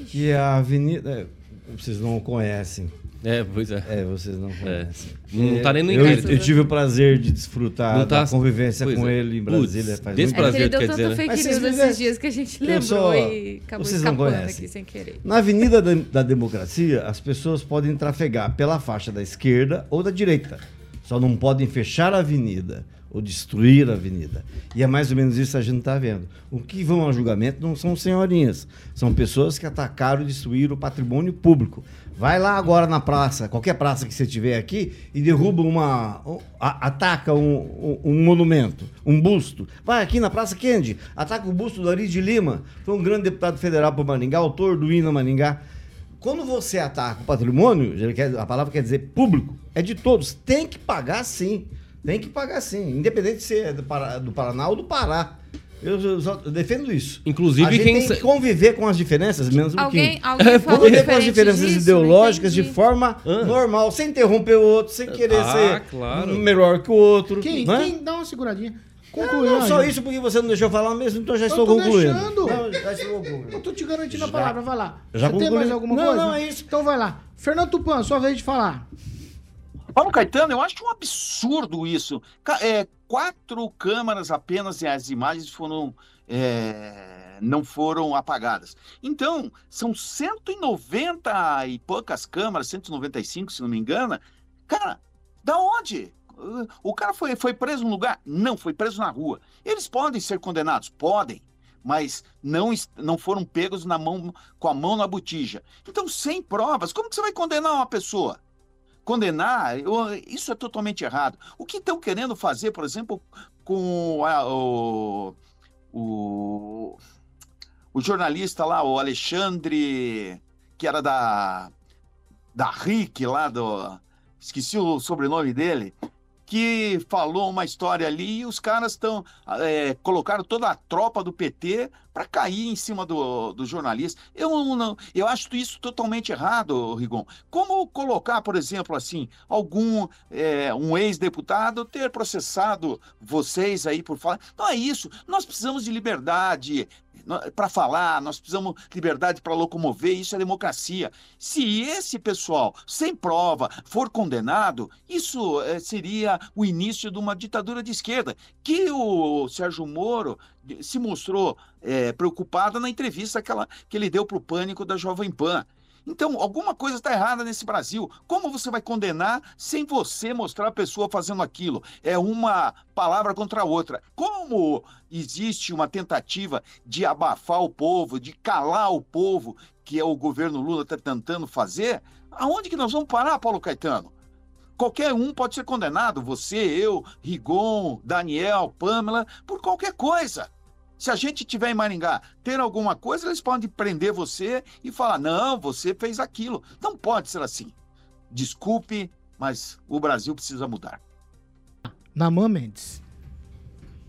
Que a avenida. É, vocês não conhecem. É, pois é. É, vocês não é. conhecem. É. Não tá nem no eu, eu tive o prazer de desfrutar tá, da convivência com é. ele em Brasília. Putz, faz desse prazer, é, quer dizer, né? fake news esses dias que a gente lembrou só, e acabou vocês não conhecem. aqui sem querer. Na Avenida da, da Democracia, as pessoas podem trafegar pela faixa da esquerda ou da direita. Só não podem fechar a avenida ou destruir a avenida. E é mais ou menos isso que a gente está vendo. O que vão a julgamento não são senhorinhas, são pessoas que atacaram e destruíram o patrimônio público. Vai lá agora na praça, qualquer praça que você tiver aqui, e derruba uma. Ataca um, um, um, monumento, um busto. Vai aqui na Praça Kennedy, ataca o busto do Ari de Lima, foi um grande deputado federal para Maringá, autor do hino Maringá. Quando você ataca o patrimônio, a palavra quer dizer público, é de todos. Tem que pagar sim. Tem que pagar sim, independente de ser do, Paraná ou do Pará. Eu, eu só defendo isso. Inclusive, a gente quem tem que conviver com as diferenças, menos um Alguém- pouquinho. alguém falou conviver com as diferenças disso? ideológicas Não de forma normal, sem interromper o outro, sem querer Ah, ser claro. melhor que o outro. Quem, né? quem dá uma seguradinha? Não, Concluiu. não, só Ângelo. isso porque você não deixou falar mesmo, então já Eu estou concluindo. deixando. Não, já estou concluindo. Eu tô te garantindo a Já- palavra, vai lá. já Você tem concluí. mais alguma Não, coisa? não, é isso. Então vai lá. Fernando Tupan, sua vez de falar. Paulo Caetano, eu acho um absurdo isso. É, quatro câmaras apenas e as imagens foram é, não foram apagadas. Então, são 190 e poucas câmaras, 195, se não me engano. Cara, da onde? O cara foi, foi preso num lugar? Não, foi preso na rua. Eles podem ser condenados? Podem. Mas não, não foram pegos na mão, com a mão na botija. Então, sem provas, como que você vai condenar uma pessoa? Condenar, isso é totalmente errado. O que estão querendo fazer, por exemplo, com a- o, o, o jornalista lá, o Alexandre, que era da, da RIC lá do. Esqueci o sobrenome dele. Que falou uma história ali e os caras estão. colocaram toda a tropa do PT para cair em cima do, do jornalista. Eu não, eu acho isso totalmente errado, Rigon. Como colocar, por exemplo, assim, algum é, um ex-deputado ter processado vocês aí por falar? Não é isso. Nós precisamos de liberdade para falar, nós precisamos de liberdade para locomover, isso é democracia. Se esse pessoal, sem prova, for condenado, isso eh, seria o início de uma ditadura de esquerda, que o Sérgio Moro se mostrou eh, preocupado na entrevista que, ela- que ele deu para o Pânico da Jovem Pan. Então, alguma coisa está errada nesse Brasil. Como você vai condenar sem você mostrar a pessoa fazendo aquilo? É uma palavra contra a outra. Como existe uma tentativa de abafar o povo, de calar o povo, que é o governo Lula está tentando fazer, aonde que nós vamos parar, Paulo Caetano? Qualquer um pode ser condenado, você, eu, Rigon, Daniel, Pamela, por qualquer coisa. Se a gente tiver em Maringá ter alguma coisa, eles podem prender você e falar: não, você fez aquilo. Não pode ser assim. Desculpe, mas o Brasil precisa mudar. Naman Mendes.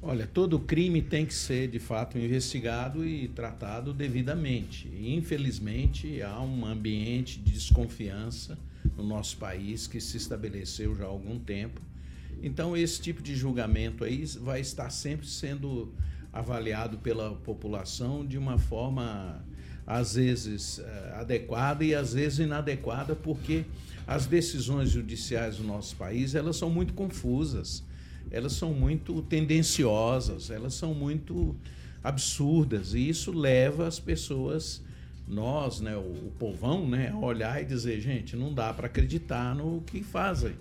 Olha, todo crime tem que ser de fato investigado e tratado devidamente. Infelizmente, há um ambiente de desconfiança no nosso país que se estabeleceu já há algum tempo. Então, esse tipo de julgamento aí vai estar sempre sendo avaliado pela população de uma forma, às vezes, eh, adequada e às vezes inadequada, porque as decisões judiciais do nosso país elas são muito confusas elas são muito tendenciosas, elas são muito absurdas e isso leva as pessoas, nós, né, o, o povão, né, olhar e dizer, gente, não dá para acreditar no que fazem.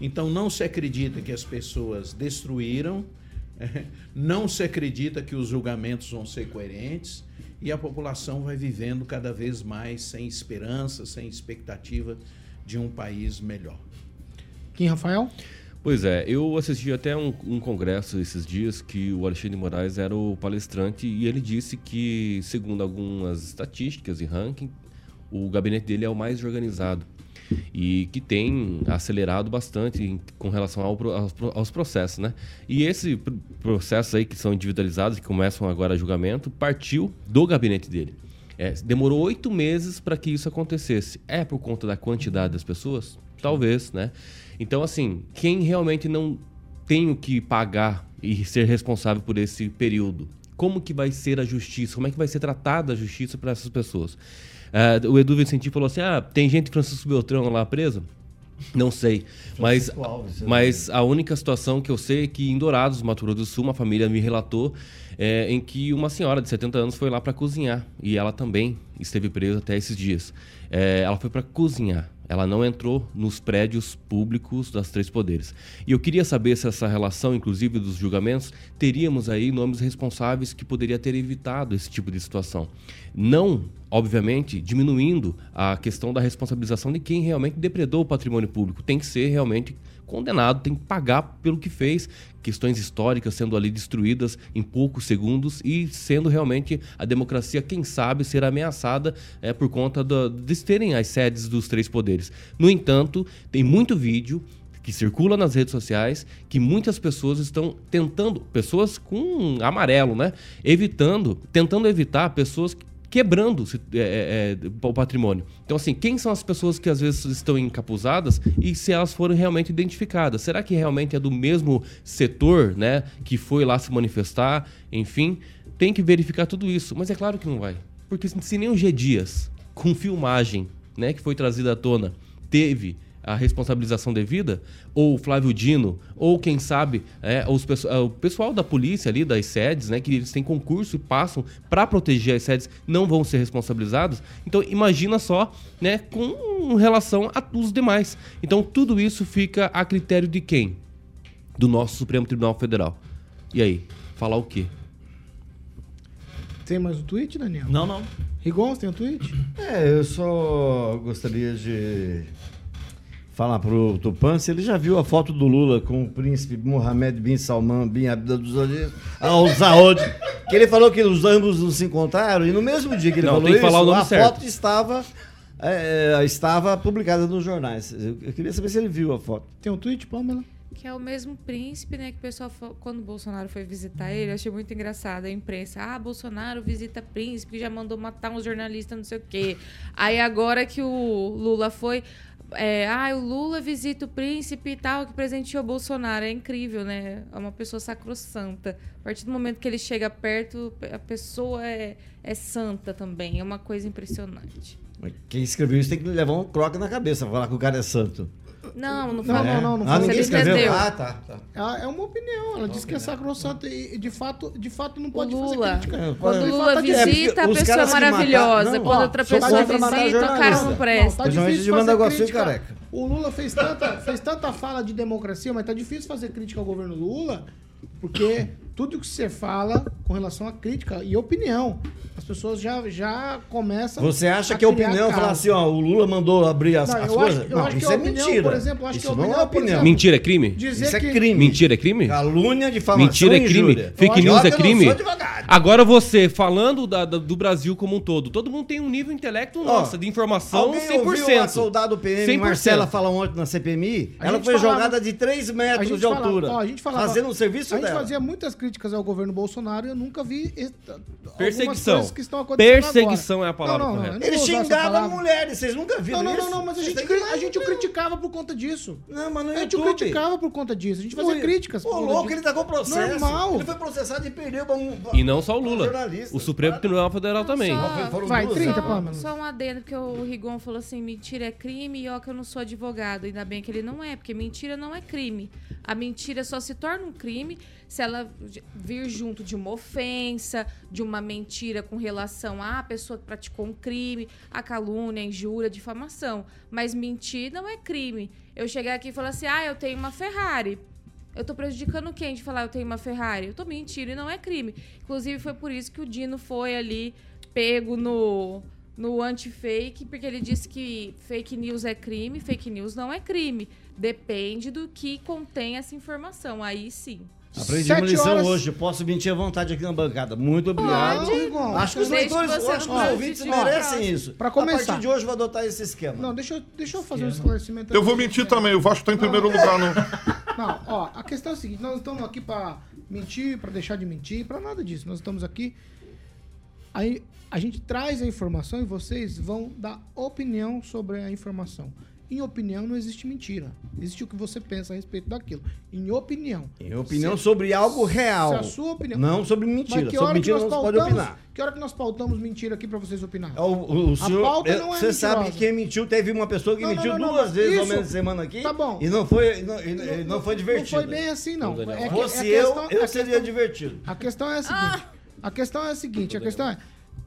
Então não se acredita que as pessoas destruíram, não se acredita que os julgamentos vão ser coerentes e a população vai vivendo cada vez mais sem esperança, sem expectativa de um país melhor. Quem, Rafael? Pois é, eu assisti até um, um congresso esses dias que o Alexandre Moraes era o palestrante e ele disse que, segundo algumas estatísticas e ranking, o gabinete dele é o mais organizado e que tem acelerado bastante com relação ao aos, aos processos, né? E esse pr- processo aí que são individualizados, que começam agora julgamento, partiu do gabinete dele. É, demorou oito meses para que isso acontecesse. É por conta da quantidade das pessoas? Talvez, né? Então, assim, quem realmente não tem o que pagar e ser responsável por esse período? Como que vai ser a justiça? Como é que vai ser tratada a justiça para essas pessoas? Ah, o Edu Vicentinho falou assim: ah, tem gente Francisco Beltrão lá preso? Não sei. Mas, mas a única situação que eu sei é que em Dourados, Mato Grosso do Sul, uma família me relatou é, em que uma senhora de 70 anos foi lá para cozinhar. E ela também esteve presa até esses dias. É, ela foi para cozinhar. Ela não entrou nos prédios públicos das três poderes. E eu queria saber se essa relação, inclusive dos julgamentos, teríamos aí nomes responsáveis que poderia ter evitado esse tipo de situação. Não, obviamente, diminuindo a questão da responsabilização de quem realmente depredou o patrimônio público. Tem que ser realmente condenado, tem que pagar pelo que fez, questões históricas sendo ali destruídas em poucos segundos e sendo realmente a democracia, quem sabe, ser ameaçada é, por conta do- de terem as sedes dos três poderes. No entanto, tem muito vídeo que circula nas redes sociais, que muitas pessoas estão tentando, pessoas com amarelo, né? Evitando, tentando evitar pessoas quebrando é, é, o patrimônio. Então, assim, quem são as pessoas que às vezes estão encapuzadas e se elas foram realmente identificadas? Será que realmente é do mesmo setor, né, que foi lá se manifestar? Enfim, tem que verificar tudo isso. Mas é claro que não vai. Porque se nem o G Dias, com filmagem, né, que foi trazida à tona, teve a responsabilização devida, ou o Flávio Dino, ou quem sabe é, os, o pessoal da polícia ali, das sedes, né, que eles têm concurso e passam para proteger as sedes, não vão ser responsabilizados. Então imagina só, né, com relação a os demais. Então tudo isso fica a critério de quem? Do nosso Supremo Tribunal Federal. E aí, falar o quê? Tem mais um tweet, Daniel? Não, não. Rigon, tem um tweet? É, eu só gostaria de falar pro Tupan se ele já viu a foto do Lula com o príncipe Mohammed bin Salman bin Abdulaziz al Saud, que ele falou que os ambos não se encontraram e no mesmo dia que ele não, falou isso, falar o nome a certo. foto estava é, estava publicada nos jornais. Eu, eu queria saber se ele viu a foto. Tem um tweet, Pamela? Que é o mesmo príncipe, né? Que o pessoal, quando o Bolsonaro foi visitar ele, eu achei muito engraçado a imprensa. Ah, Bolsonaro visita príncipe, que já mandou matar um jornalista, não sei o quê. Aí agora que o Lula foi. É, ah, o Lula visita o príncipe e tal, que presenteou o Bolsonaro. É incrível, né? É uma pessoa sacrossanta. A partir do momento que ele chega perto, a pessoa é, é santa também. É uma coisa impressionante. Quem escreveu isso tem que levar um croque na cabeça, falar que o cara é santo. Não, não Não, fala. não, não, não Ah, fala. ninguém escreveu? entendeu. Ah, tá. tá. Ah, É uma opinião. Ela disse que é sacrossanta e de fato, de fato não pode Lula. fazer crítica. É, Quando Lula tá É, visita, a pessoa maravilhosa. Quando Não, outra pessoa visita, o cara não presta. tá Os jornalistas difícil de fazer crítica. careca. O Lula fez tanta, fez tanta fala de democracia, mas tá difícil fazer crítica ao governo Lula, porque tudo que você fala com relação à crítica e opinião, as pessoas já, já começam Você acha que a opinião, falar assim, ó, o Lula mandou abrir as, Não, as coisas? acho- eu não, acho que isso a é opinião, mentira. por exemplo, acho que a isso não é opinião, exemplo, Mentira é crime? Dizer Isso é que- crime. Mentira é crime? Calúnia, difamação Mentira é crime? injúria. Fake news é que crime? sou advogado. Agora você, falando da- da- do Brasil como um todo, todo mundo tem um nível intelecto, nossa, de informação Alguém 100%. ouviu a soldado PM 100%. Marcela falar ontem na CPMI? A ela gente foi falava- jogada de 3 A metros gente de falava- altura. ó, a gente falava- fazendo um serviço A gente dela. fazia muitas críticas ao governo Bolsonaro e eu nunca vi Perseguição. que estão acontecendo Perseguição agora. é a palavra Não, não, não, correta. não Ele xingava mulheres, vocês nunca viram Não, não, isso? não, não, mas a gente, a gente o criticava por conta disso. Não, mas no A gente o criticava por conta disso. A gente fazia Ui, críticas. por Ô, conta louco, disso. ele tá com processo. Normal. Ele foi processado e perdeu pra um... E não só o pra Lula. O Supremo Tribunal Federal também. Só- Vai, duas, 30, né? Pamela. Só um adendo, porque o Rigon falou assim: mentira é crime e ó, que eu não sou advogado. Ainda bem que ele não é, porque mentira não é crime. A mentira só se torna um crime se ela vir junto de uma ofensa, de uma mentira com relação à pessoa que praticou um crime, a calúnia, a injúria, a difamação. Mas mentir não é crime. Eu chegar aqui e falar assim: ah, eu tenho uma Ferrari. Eu tô prejudicando quem de falar eu tenho uma Ferrari? Eu tô mentindo e não é crime. Inclusive, foi por isso que o Dino foi ali pego no, no anti-fake, porque ele disse que fake news é crime, fake news não é crime. Depende do que contém essa informação. Aí sim. Aprendi uma lição horas- hoje. Posso mentir à vontade aqui na bancada. Muito obrigado. Pode. Acho que os Desde leitores, acho que não os ouvintes merecem isso. Pra A começar. partir de hoje eu vou adotar esse esquema. Não, deixa, eu- deixa eu fazer um esclarecimento. Eu vou mentir também, o Vasco tá em primeiro lugar no. Não, ó, a questão é a seguinte, nós não estamos aqui pra mentir, pra deixar de mentir, pra nada disso. Nós estamos aqui aí a gente traz a informação e vocês vão dar opinião sobre a informação. Em opinião não existe mentira. Existe o que você pensa a respeito daquilo. Em opinião. Em opinião Se- sobre algo real. Se a sua opinião. Não sobre mentira. Mas que Sobre hora que mentira nós não se pode pautamos? opinar. Que hora que nós pautamos mentira aqui pra vocês opinar? O, o, o A senhor, pauta eu- não é você sabe mentirosa. que quem mentiu teve uma pessoa que Não, mentiu não, não, duas vezes ao menos semana aqui. tá bom. E não foi, não, e- não, foi divertido. Não foi bem assim, não. É que- Fosse é a eu, eu a seria questão- divertido. A questão é a seguinte. A questão é a seguinte, a questão é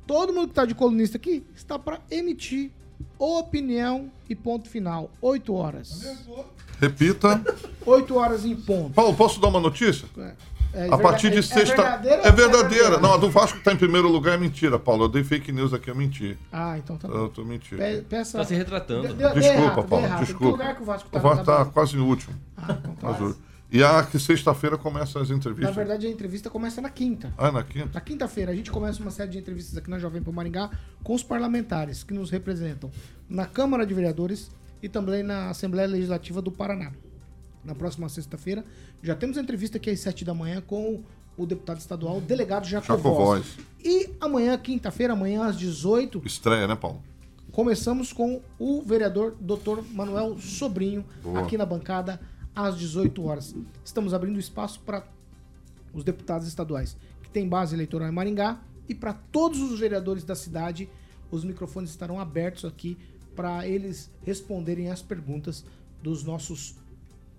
todo mundo que tá de colunista aqui está para emitir opinião e ponto final. Oito horas. Repita. Oito horas em ponto. Paulo, posso dar uma notícia? É, A partir de é- é sexta. verdadeira É ou verdadeira. Não, a do Vasco que tá em primeiro lugar é mentira, Paulo. Eu dei fake news aqui, eu menti. Ah, então tá bom. Eu tô mentindo. Pe- Peça... Tá se retratando. Deu- deu Desculpa, errado, Paulo. errado. Em que Desculpa. lugar que o Vasco tá O Vasco na tá tabela? quase em último. Ah, então tá. O- E a que sexta-feira começa as Na entrevistas. verdade, a entrevista começa na quinta. Ah, na quinta? Na quinta-feira, a gente começa uma série de entrevistas aqui na Jovem Pan Maringá com os parlamentares que nos representam na Câmara de Vereadores e também na Assembleia Legislativa do Paraná. na próxima sexta-feira. Já temos a entrevista aqui às 7 da manhã com o deputado estadual, delegado Jacovós. Jacovós. E amanhã, quinta-feira, amanhã às 18, Estreia, né, Paulo? começamos com o vereador Dr. Manuel Sobrinho, Boa. aqui na bancada, às 18 horas. Estamos abrindo espaço para os deputados estaduais que têm base eleitoral em Maringá e para todos os vereadores da cidade, os microfones estarão abertos aqui para eles responderem as perguntas dos nossos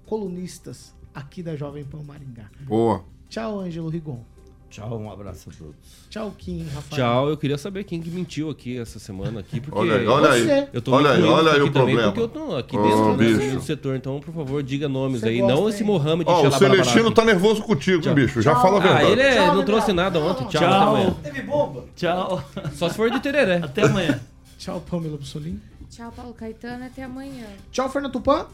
colunistas aqui da Jovem Pan Maringá. Boa. Tchau, Ângelo Rigon. Tchau, um abraço a todos. Tchau, Kim, Rafael. Tchau, eu queria saber quem que mentiu aqui essa semana aqui, porque Olha aí, olha aí. Eu tô Olha aí, olha aí aqui o também, problema. porque eu tô aqui dentro do- bicho. do setor, então, por favor, diga nomes Você aí, gosta, não esse? Mohamed Ó, o Xalabarabara Celestino tá nervoso contigo, hein, bicho? Já fala a Ah, verdade. ele é- Tchau, não trouxe nada ontem, tchau, Tchau. até amanhã. Teve bomba? Tchau. Só se for de tereré. Até amanhã. Tchau, Pamela Bussolini. Tchau, Paulo Caetano. Até amanhã. Tchau, Fernando Tupan.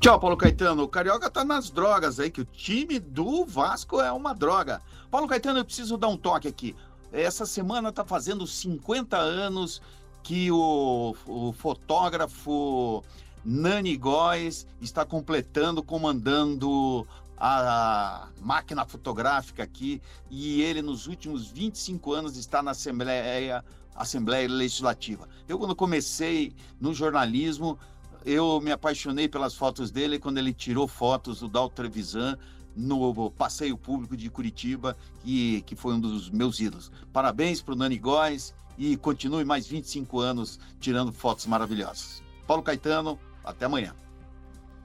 Tchau, Paulo Caetano. O Carioca tá nas drogas aí, que o time do Vasco é uma droga. Paulo Caetano, eu preciso dar um toque aqui. Essa semana tá fazendo 50 anos que o, o fotógrafo Nani Góes está completando, comandando a máquina fotográfica aqui e ele nos últimos 25 anos está na Assembleia, Assembleia Legislativa. Eu quando comecei no jornalismo, eu me apaixonei pelas fotos dele quando ele tirou fotos do Dal Trevisan no passeio público de Curitiba, que, que foi um dos meus ídolos. Parabéns para o Nani Góes e continue mais 25 anos tirando fotos maravilhosas. Paulo Caetano, até amanhã.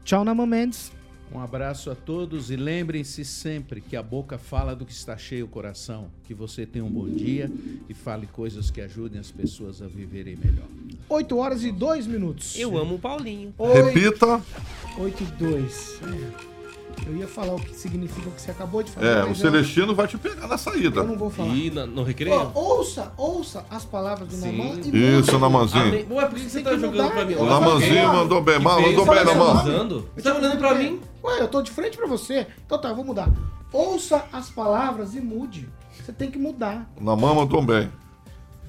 Tchau, Nama Mendes. Um abraço a todos e lembrem-se sempre que a boca fala do que está cheio o coração. Que você tenha um bom dia e fale coisas que ajudem as pessoas a viverem melhor. 8 horas e 2 minutos. Eu amo o Paulinho. Oi. Repita. 8 e 2. É. Eu ia falar o que significa o que você acabou de falar. É, o Celestino vai te pegar na saída. Eu não vou falar. E na- no recreio? Ó, ouça, ouça as palavras do Sim. Naman e Isso. Namanzinho. Ah, Ué, por que você tá jogando pra mim? O Namanzinho mandou bem, mal, mandou bem, tá Naman. Você tá olhando pra mim? Ué, eu tô de frente pra você. Então tá, eu vou mudar. Ouça as palavras e mude. Você tem que mudar. O Naman mandou bem.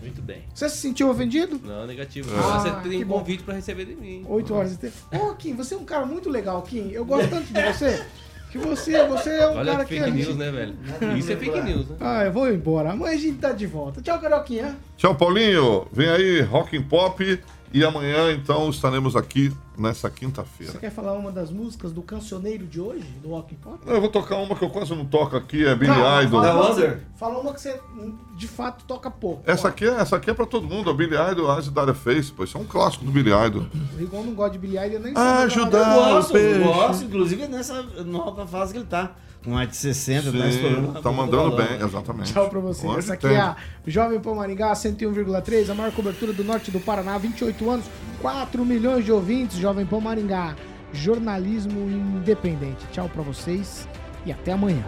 Muito bem. Você se sentiu ofendido? Não, negativo. Ah, você que tem bom. convite pra receber de mim. 8 horas 3. Ô, Kim, você é um cara muito legal, Kim. Eu gosto tanto de você. Que você, você é um Olha cara que que. fake gente- news, né, velho? Isso é fake news, né? Ah, eu vou embora. Amanhã a gente tá de volta. Tchau, Carioquinha. Tchau, Paulinho. Vem aí, Rock and Pop. E amanhã, então, estaremos aqui nessa quinta-feira. Você quer falar uma das músicas do cancioneiro de hoje, do and Pop? Não, Eu vou tocar uma que eu quase não toco aqui, é Billy Não, Idol. fala uma- Wonder? Fala uma que você, de fato, toca pouco. Essa aqui, é, essa aqui é pra todo mundo, a Billy Idol, As That Face, pô. Isso é um clássico do Billy Idol. O Rigon não gosta de Billy Idol, nem Ajudar. Eu sabe. gosto, eu gosto, inclusive nessa nova fase que ele tá. Com mais de 60, tá estourando. Sim, tá mandando bem, exatamente. Tchau pra você. Hoje Essa aqui tem. é a Jovem Pan Maringá 101,3, a maior cobertura do norte do Paraná, 28 anos, 4 milhões de ouvintes, Jovem Pan Maringá. Jornalismo independente. Tchau pra vocês e até amanhã.